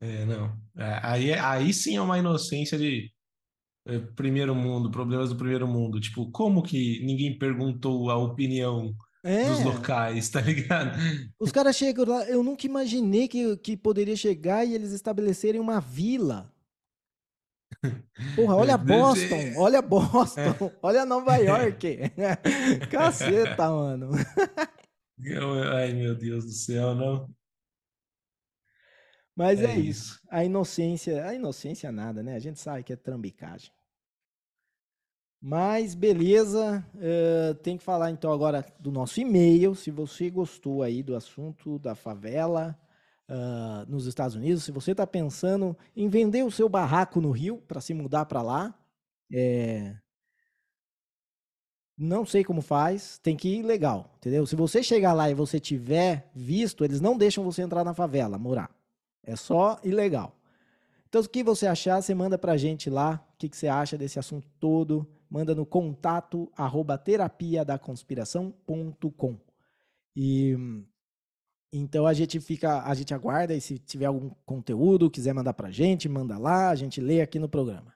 É, não. É, aí, aí sim é uma inocência de primeiro mundo, problemas do primeiro mundo. Tipo, como que ninguém perguntou a opinião dos É, locais, tá ligado? os caras chegam lá, eu nunca imaginei que, que poderia chegar e eles estabelecerem uma vila. Porra, olha É, Boston, olha Boston, olha Nova York. Caceta, mano. Ai, meu Deus do céu, não. Mas é, É isso. isso. A inocência, a inocência nada, né? A gente sabe que é trambicagem. Mas beleza, eh, tem que falar então agora do nosso e-mail. Se você gostou aí do assunto da favela ah, nos Estados Unidos, se você está pensando em vender o seu barraco no Rio para se mudar para lá, é, não sei como faz, tem que ir legal, entendeu? Se você chegar lá e você tiver visto, eles não deixam você entrar na favela, morar. É só ilegal. Então, o que você achar, você manda pra gente lá. O que, que você acha desse assunto todo? Manda no contato arroba terapia da conspiração.com. E então a gente fica, a gente aguarda e se tiver algum conteúdo, quiser mandar pra gente, manda lá, a gente lê aqui no programa.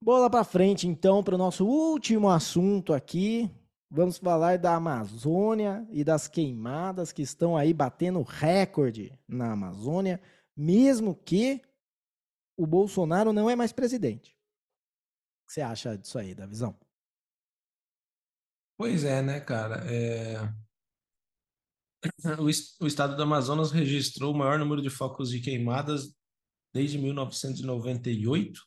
Bola pra frente então para o nosso último assunto aqui. Vamos falar da Amazônia e das queimadas que estão aí batendo recorde na Amazônia, mesmo que o Bolsonaro não é mais presidente. O que você acha disso aí, da visão? Pois é, né, cara? É, O, o estado do Amazonas registrou o maior número de focos de queimadas desde 1998.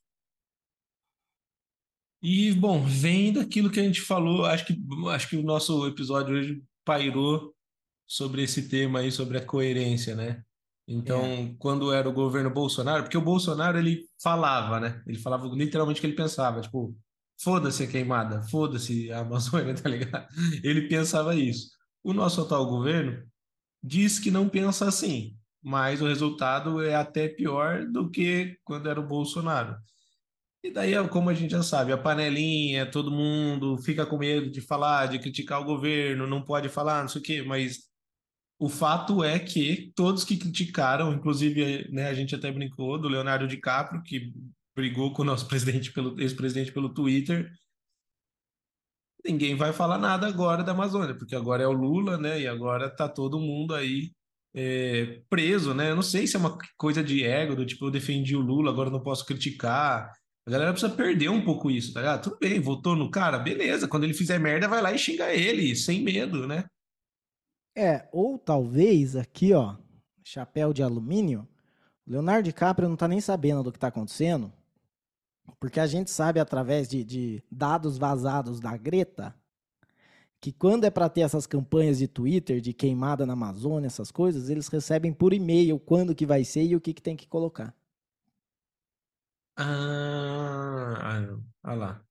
E, bom, vem daquilo que a gente falou, acho que, acho que o nosso episódio hoje pairou sobre esse tema aí, sobre a coerência, né? Então, quando era o governo Bolsonaro, porque o Bolsonaro ele falava, né? Ele falava literalmente o que ele pensava, tipo, foda-se a queimada, foda-se a Amazônia, tá ligado? Ele pensava isso. O nosso atual governo diz que não pensa assim, mas o resultado é até pior do que quando era o Bolsonaro. E daí, como a gente já sabe, a panelinha, todo mundo fica com medo de falar, de criticar o governo, não pode falar, não sei o quê, mas o fato é que todos que criticaram, inclusive, né, a gente até brincou do Leonardo DiCaprio, que brigou com o nosso presidente pelo ex-presidente pelo Twitter, ninguém vai falar nada agora da Amazônia, porque agora é o Lula, né? E agora tá todo mundo aí é, preso, né? Eu não sei se é uma coisa de ego, do tipo, eu defendi o Lula, agora não posso criticar. A galera precisa perder um pouco isso, tá ligado? Tudo bem, votou no cara, beleza. Quando ele fizer merda, vai lá e xinga ele, sem medo, né? É, ou talvez aqui, ó, chapéu de alumínio, o Leonardo DiCaprio não tá nem sabendo do que tá acontecendo, porque a gente sabe através de, de dados vazados da Greta que quando é para ter essas campanhas de Twitter de queimada na Amazônia, essas coisas, eles recebem por e-mail quando que vai ser e o que, que tem que colocar. Ah, ah, lá.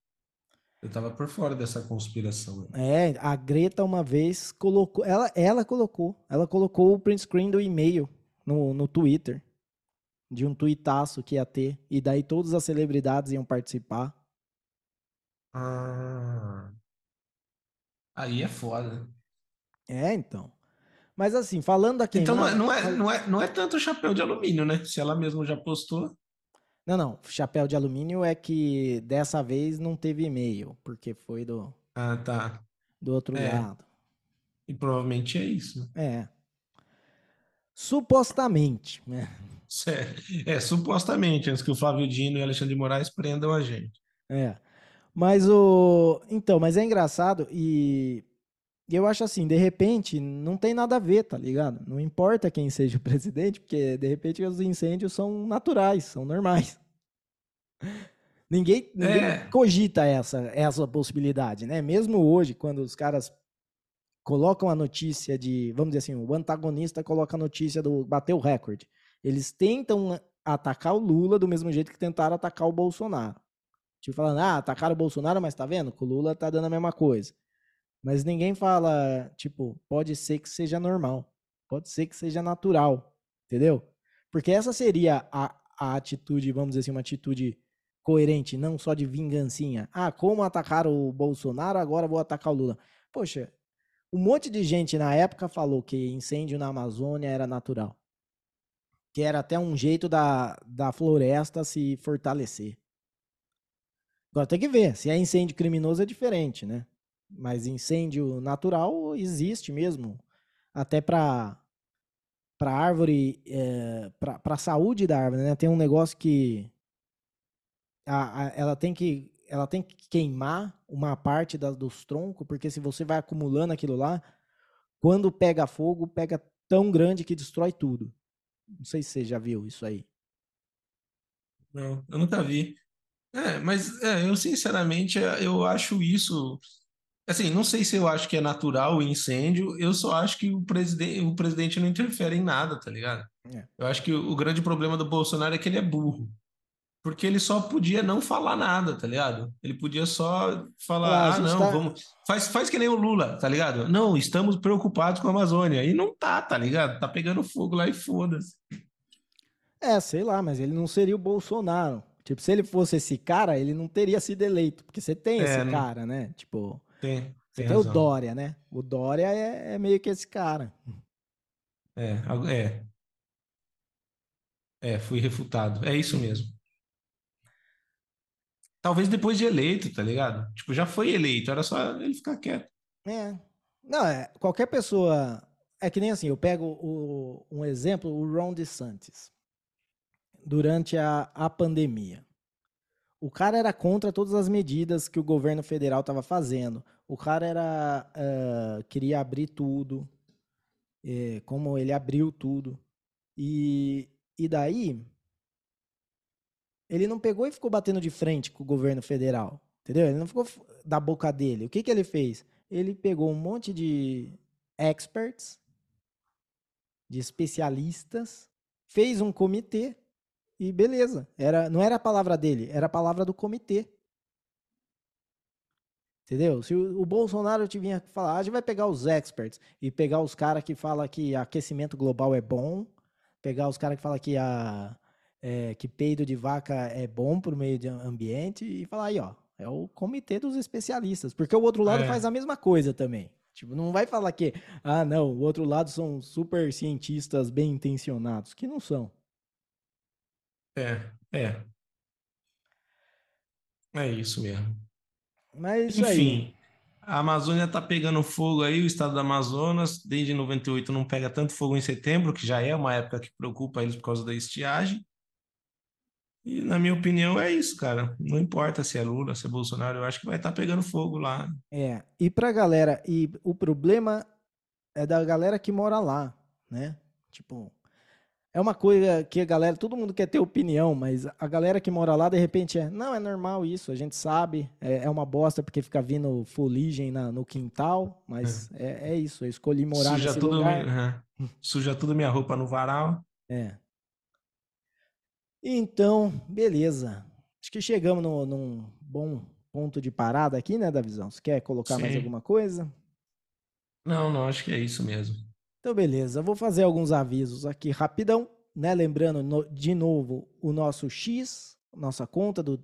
Eu tava por fora dessa conspiração. É, a Greta uma vez colocou, ela, ela colocou, ela colocou o print screen do e-mail no, no Twitter, de um tuitaço que ia ter, e daí todas as celebridades iam participar. Ah. Aí é foda. É, então. Mas assim, falando da Então não é, não, é, não, é, não é tanto chapéu de alumínio, né? Se ela mesma já postou. Não, não, chapéu de alumínio é que dessa vez não teve e-mail, porque foi do, Ah, tá. do outro É. lado. E provavelmente é isso. É. Supostamente, né? Sério. É, supostamente, antes que o Flávio Dino e o Alexandre de Moraes prendam a gente. É. Mas o. Então, mas é engraçado e. e eu acho assim, de repente, não tem nada a ver, tá ligado? Não importa quem seja o presidente, porque de repente os incêndios são naturais, são normais. Ninguém, ninguém É. cogita essa, essa possibilidade, né? Mesmo hoje, quando os caras colocam a notícia de, vamos dizer assim, o antagonista coloca a notícia do bateu o recorde. Eles tentam atacar o Lula do mesmo jeito que tentaram atacar o Bolsonaro. Tipo, falando, ah, atacaram o Bolsonaro, mas tá vendo? Que o Lula tá dando a mesma coisa. Mas ninguém fala, tipo, pode ser que seja normal. Pode ser que seja natural. Entendeu? Porque essa seria a, a atitude, vamos dizer assim, uma atitude coerente, não só de vingancinha. Ah, como atacaram o Bolsonaro, agora vou atacar o Lula. Poxa, um monte de gente na época falou que incêndio na Amazônia era natural. Que era até um jeito da, da floresta se fortalecer. Agora tem que ver, se é incêndio criminoso é diferente, né? Mas incêndio natural existe mesmo. Até para para árvore, é, para a saúde da árvore, né? Tem um negócio que a, a- ela tem que ela tem que queimar uma parte da- dos troncos, porque se você vai acumulando aquilo lá, quando pega fogo, pega tão grande que destrói tudo. Não sei se você já viu isso aí. Não, eu nunca vi. É, mas é, eu sinceramente eu acho isso. Assim, não sei se eu acho que é natural o incêndio, eu só acho que o presidente, o presidente não interfere em nada, tá ligado? É. Eu acho que o, grande problema do Bolsonaro é que ele é burro. Porque ele só podia não falar nada, tá ligado? Ele podia só Falar, ah, gente não, tá- vamos. Faz, faz que nem o Lula, tá ligado? Não, estamos preocupados com a Amazônia. E não tá, tá ligado? Tá pegando fogo lá e foda-se. É, sei lá, mas ele não seria o Bolsonaro. Tipo, se ele fosse esse cara, ele não teria sido eleito, porque você tem É, esse não- cara, né? Tipo, Tem, tem tem o razão. Dória, né? O Dória é, é meio que esse cara. É, é. É, fui refutado. É isso mesmo. Talvez depois de eleito, tá ligado? Tipo, já foi eleito, era só ele ficar quieto. É. Não, é, qualquer pessoa. É que nem assim, eu pego o- um exemplo, o Ron DeSantis. Durante a, a pandemia. O cara era contra todas as medidas que o governo federal estava fazendo. O cara era. ah, queria abrir tudo. eh, como ele abriu tudo. E, e daí. Ele não pegou e ficou batendo de frente com o governo federal. Entendeu? Ele não ficou da boca dele. O que, que ele fez? Ele pegou um monte de experts, de especialistas, fez um comitê e beleza. Era, não era a palavra dele, era a palavra do comitê. Entendeu? Se o, o Bolsonaro tinha que falar, "Ah, a gente vai pegar os experts e pegar os caras que falam que aquecimento global é bom, pegar os caras que falam que a é, que peido de vaca é bom para o meio de ambiente e falar aí, ó, é o comitê dos especialistas, porque o outro lado É. faz a mesma coisa também. Tipo, não vai falar que, ah, não, o outro lado são super cientistas bem intencionados, que não são. É, é. É isso mesmo. Mas é isso aí. Enfim, a Amazônia tá pegando fogo aí, o estado do Amazonas, desde 98 não pega tanto fogo em setembro, que já é uma época que preocupa eles por causa da estiagem. E, na minha opinião, é isso, cara. Não importa se é Lula, se é Bolsonaro, eu acho que vai estar pegando fogo lá. É, e pra galera, e o problema é da galera que mora lá, né? Tipo, é uma coisa que a galera, todo mundo quer ter opinião, mas a galera que mora lá, de repente, é, não, é normal isso, a gente sabe, é, é uma bosta porque fica vindo fuligem na- no quintal, mas é, é isso, eu escolhi morar Suja nesse tudo, lugar. mi- aham. Suja tudo minha roupa no varal. É. Então, beleza. Acho que chegamos no, num bom ponto de parada aqui, né, da visão? Você quer colocar Sim. mais alguma coisa? Não, não, acho que é isso mesmo. Então, beleza. Vou fazer alguns avisos aqui rapidão, né? Lembrando no, de novo o nosso X, nossa conta do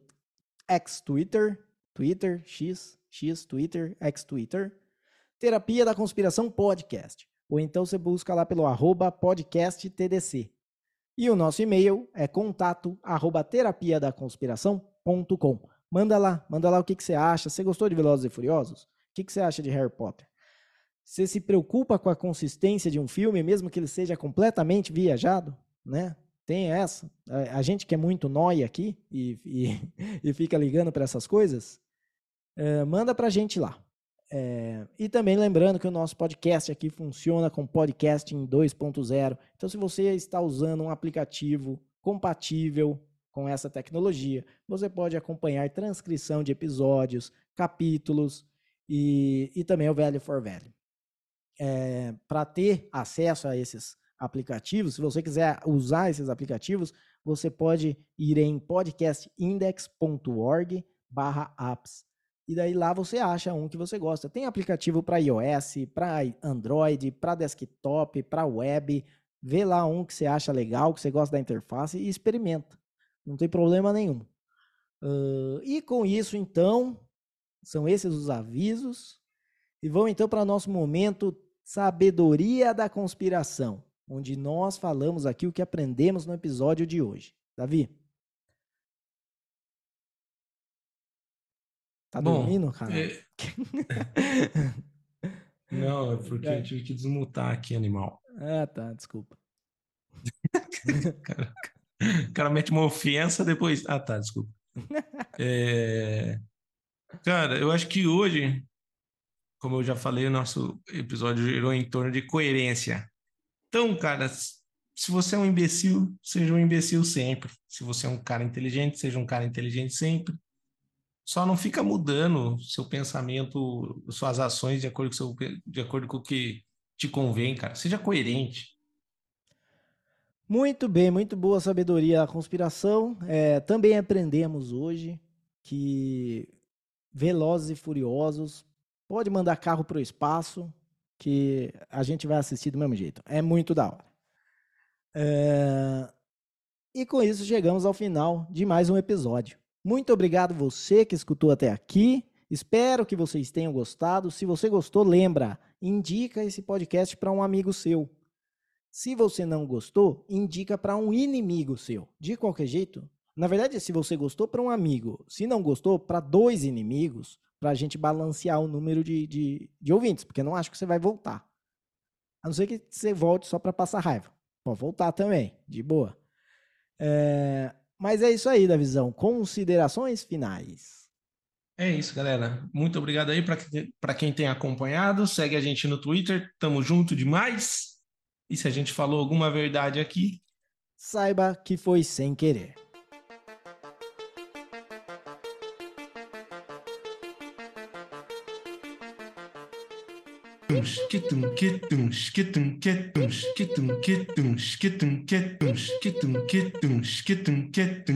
X-Twitter, Twitter, X, X, Twitter, X-Twitter, Terapia da Conspiração Podcast. Ou então você busca lá pelo arroba podcasttdc. E o nosso e-mail é contato arroba terapia da conspiração.com. Manda lá, manda lá o que, que você acha. Você gostou de Velozes e Furiosos? O que, que você acha de Harry Potter? Você se preocupa com a consistência de um filme, mesmo que ele seja completamente viajado, né? Tem essa. A, gente que é muito nóia aqui e, e, e fica ligando para essas coisas, é, manda para a gente lá. É, e também lembrando que o nosso podcast aqui funciona com podcasting 2.0. Então, se você está usando um aplicativo compatível com essa tecnologia, você pode acompanhar transcrição de episódios, capítulos e, e também o Velho for Velho. É, Para ter acesso a esses aplicativos, se você quiser usar esses aplicativos, você pode ir em podcastindex.org/apps e daí lá você acha um que você gosta. Tem aplicativo para iOS, para Android, para desktop, para web. Vê lá um que você acha legal, que você gosta da interface e experimenta. Não tem problema nenhum. Uh, e com isso, então, são esses os avisos. E vamos então para nosso momento Sabedoria da Conspiração, onde nós falamos aqui o que aprendemos no episódio de hoje. Davi? Tá Bom, dormindo, cara? É... Não, é porque é. eu tive que desmutar aqui, animal. Ah, tá, desculpa. cara, o cara mete uma ofensa depois. Ah, tá, desculpa. É... Cara, eu acho que hoje, como eu já falei, o nosso episódio girou em torno de coerência. Então, cara, se você é um imbecil, seja um imbecil sempre. Se você é um cara inteligente, seja um cara inteligente sempre. Só não fica mudando seu pensamento, suas ações de acordo com, seu, de acordo com o que te convém, cara. Seja coerente. Muito bem, muito boa sabedoria da conspiração. É, também aprendemos hoje que Velozes e Furiosos pode mandar carro para o espaço, que a gente vai assistir do mesmo jeito. É muito da hora. É... E com isso chegamos ao final de mais um episódio. Muito obrigado você que escutou até aqui. Espero que vocês tenham gostado. Se você gostou, lembra, indica esse podcast para um amigo seu. Se você não gostou, indica para um inimigo seu. De qualquer jeito, na verdade, se você gostou para um amigo, se não gostou, para dois inimigos, para a gente balancear o número de, de, de ouvintes, porque eu não acho que você vai voltar. A não ser que você volte só para passar raiva. Pode voltar também, de boa. É, mas é isso aí, da visão. Considerações finais. É isso, galera. Muito obrigado aí para quem tem acompanhado. Segue a gente no Twitter. Tamo junto demais. E se a gente falou alguma verdade aqui, saiba que foi sem querer. kittens, kitten, kittens, kitten, kittens, kitten, kittens, kitten, kittens, kitten, kittens, kitten, kittens.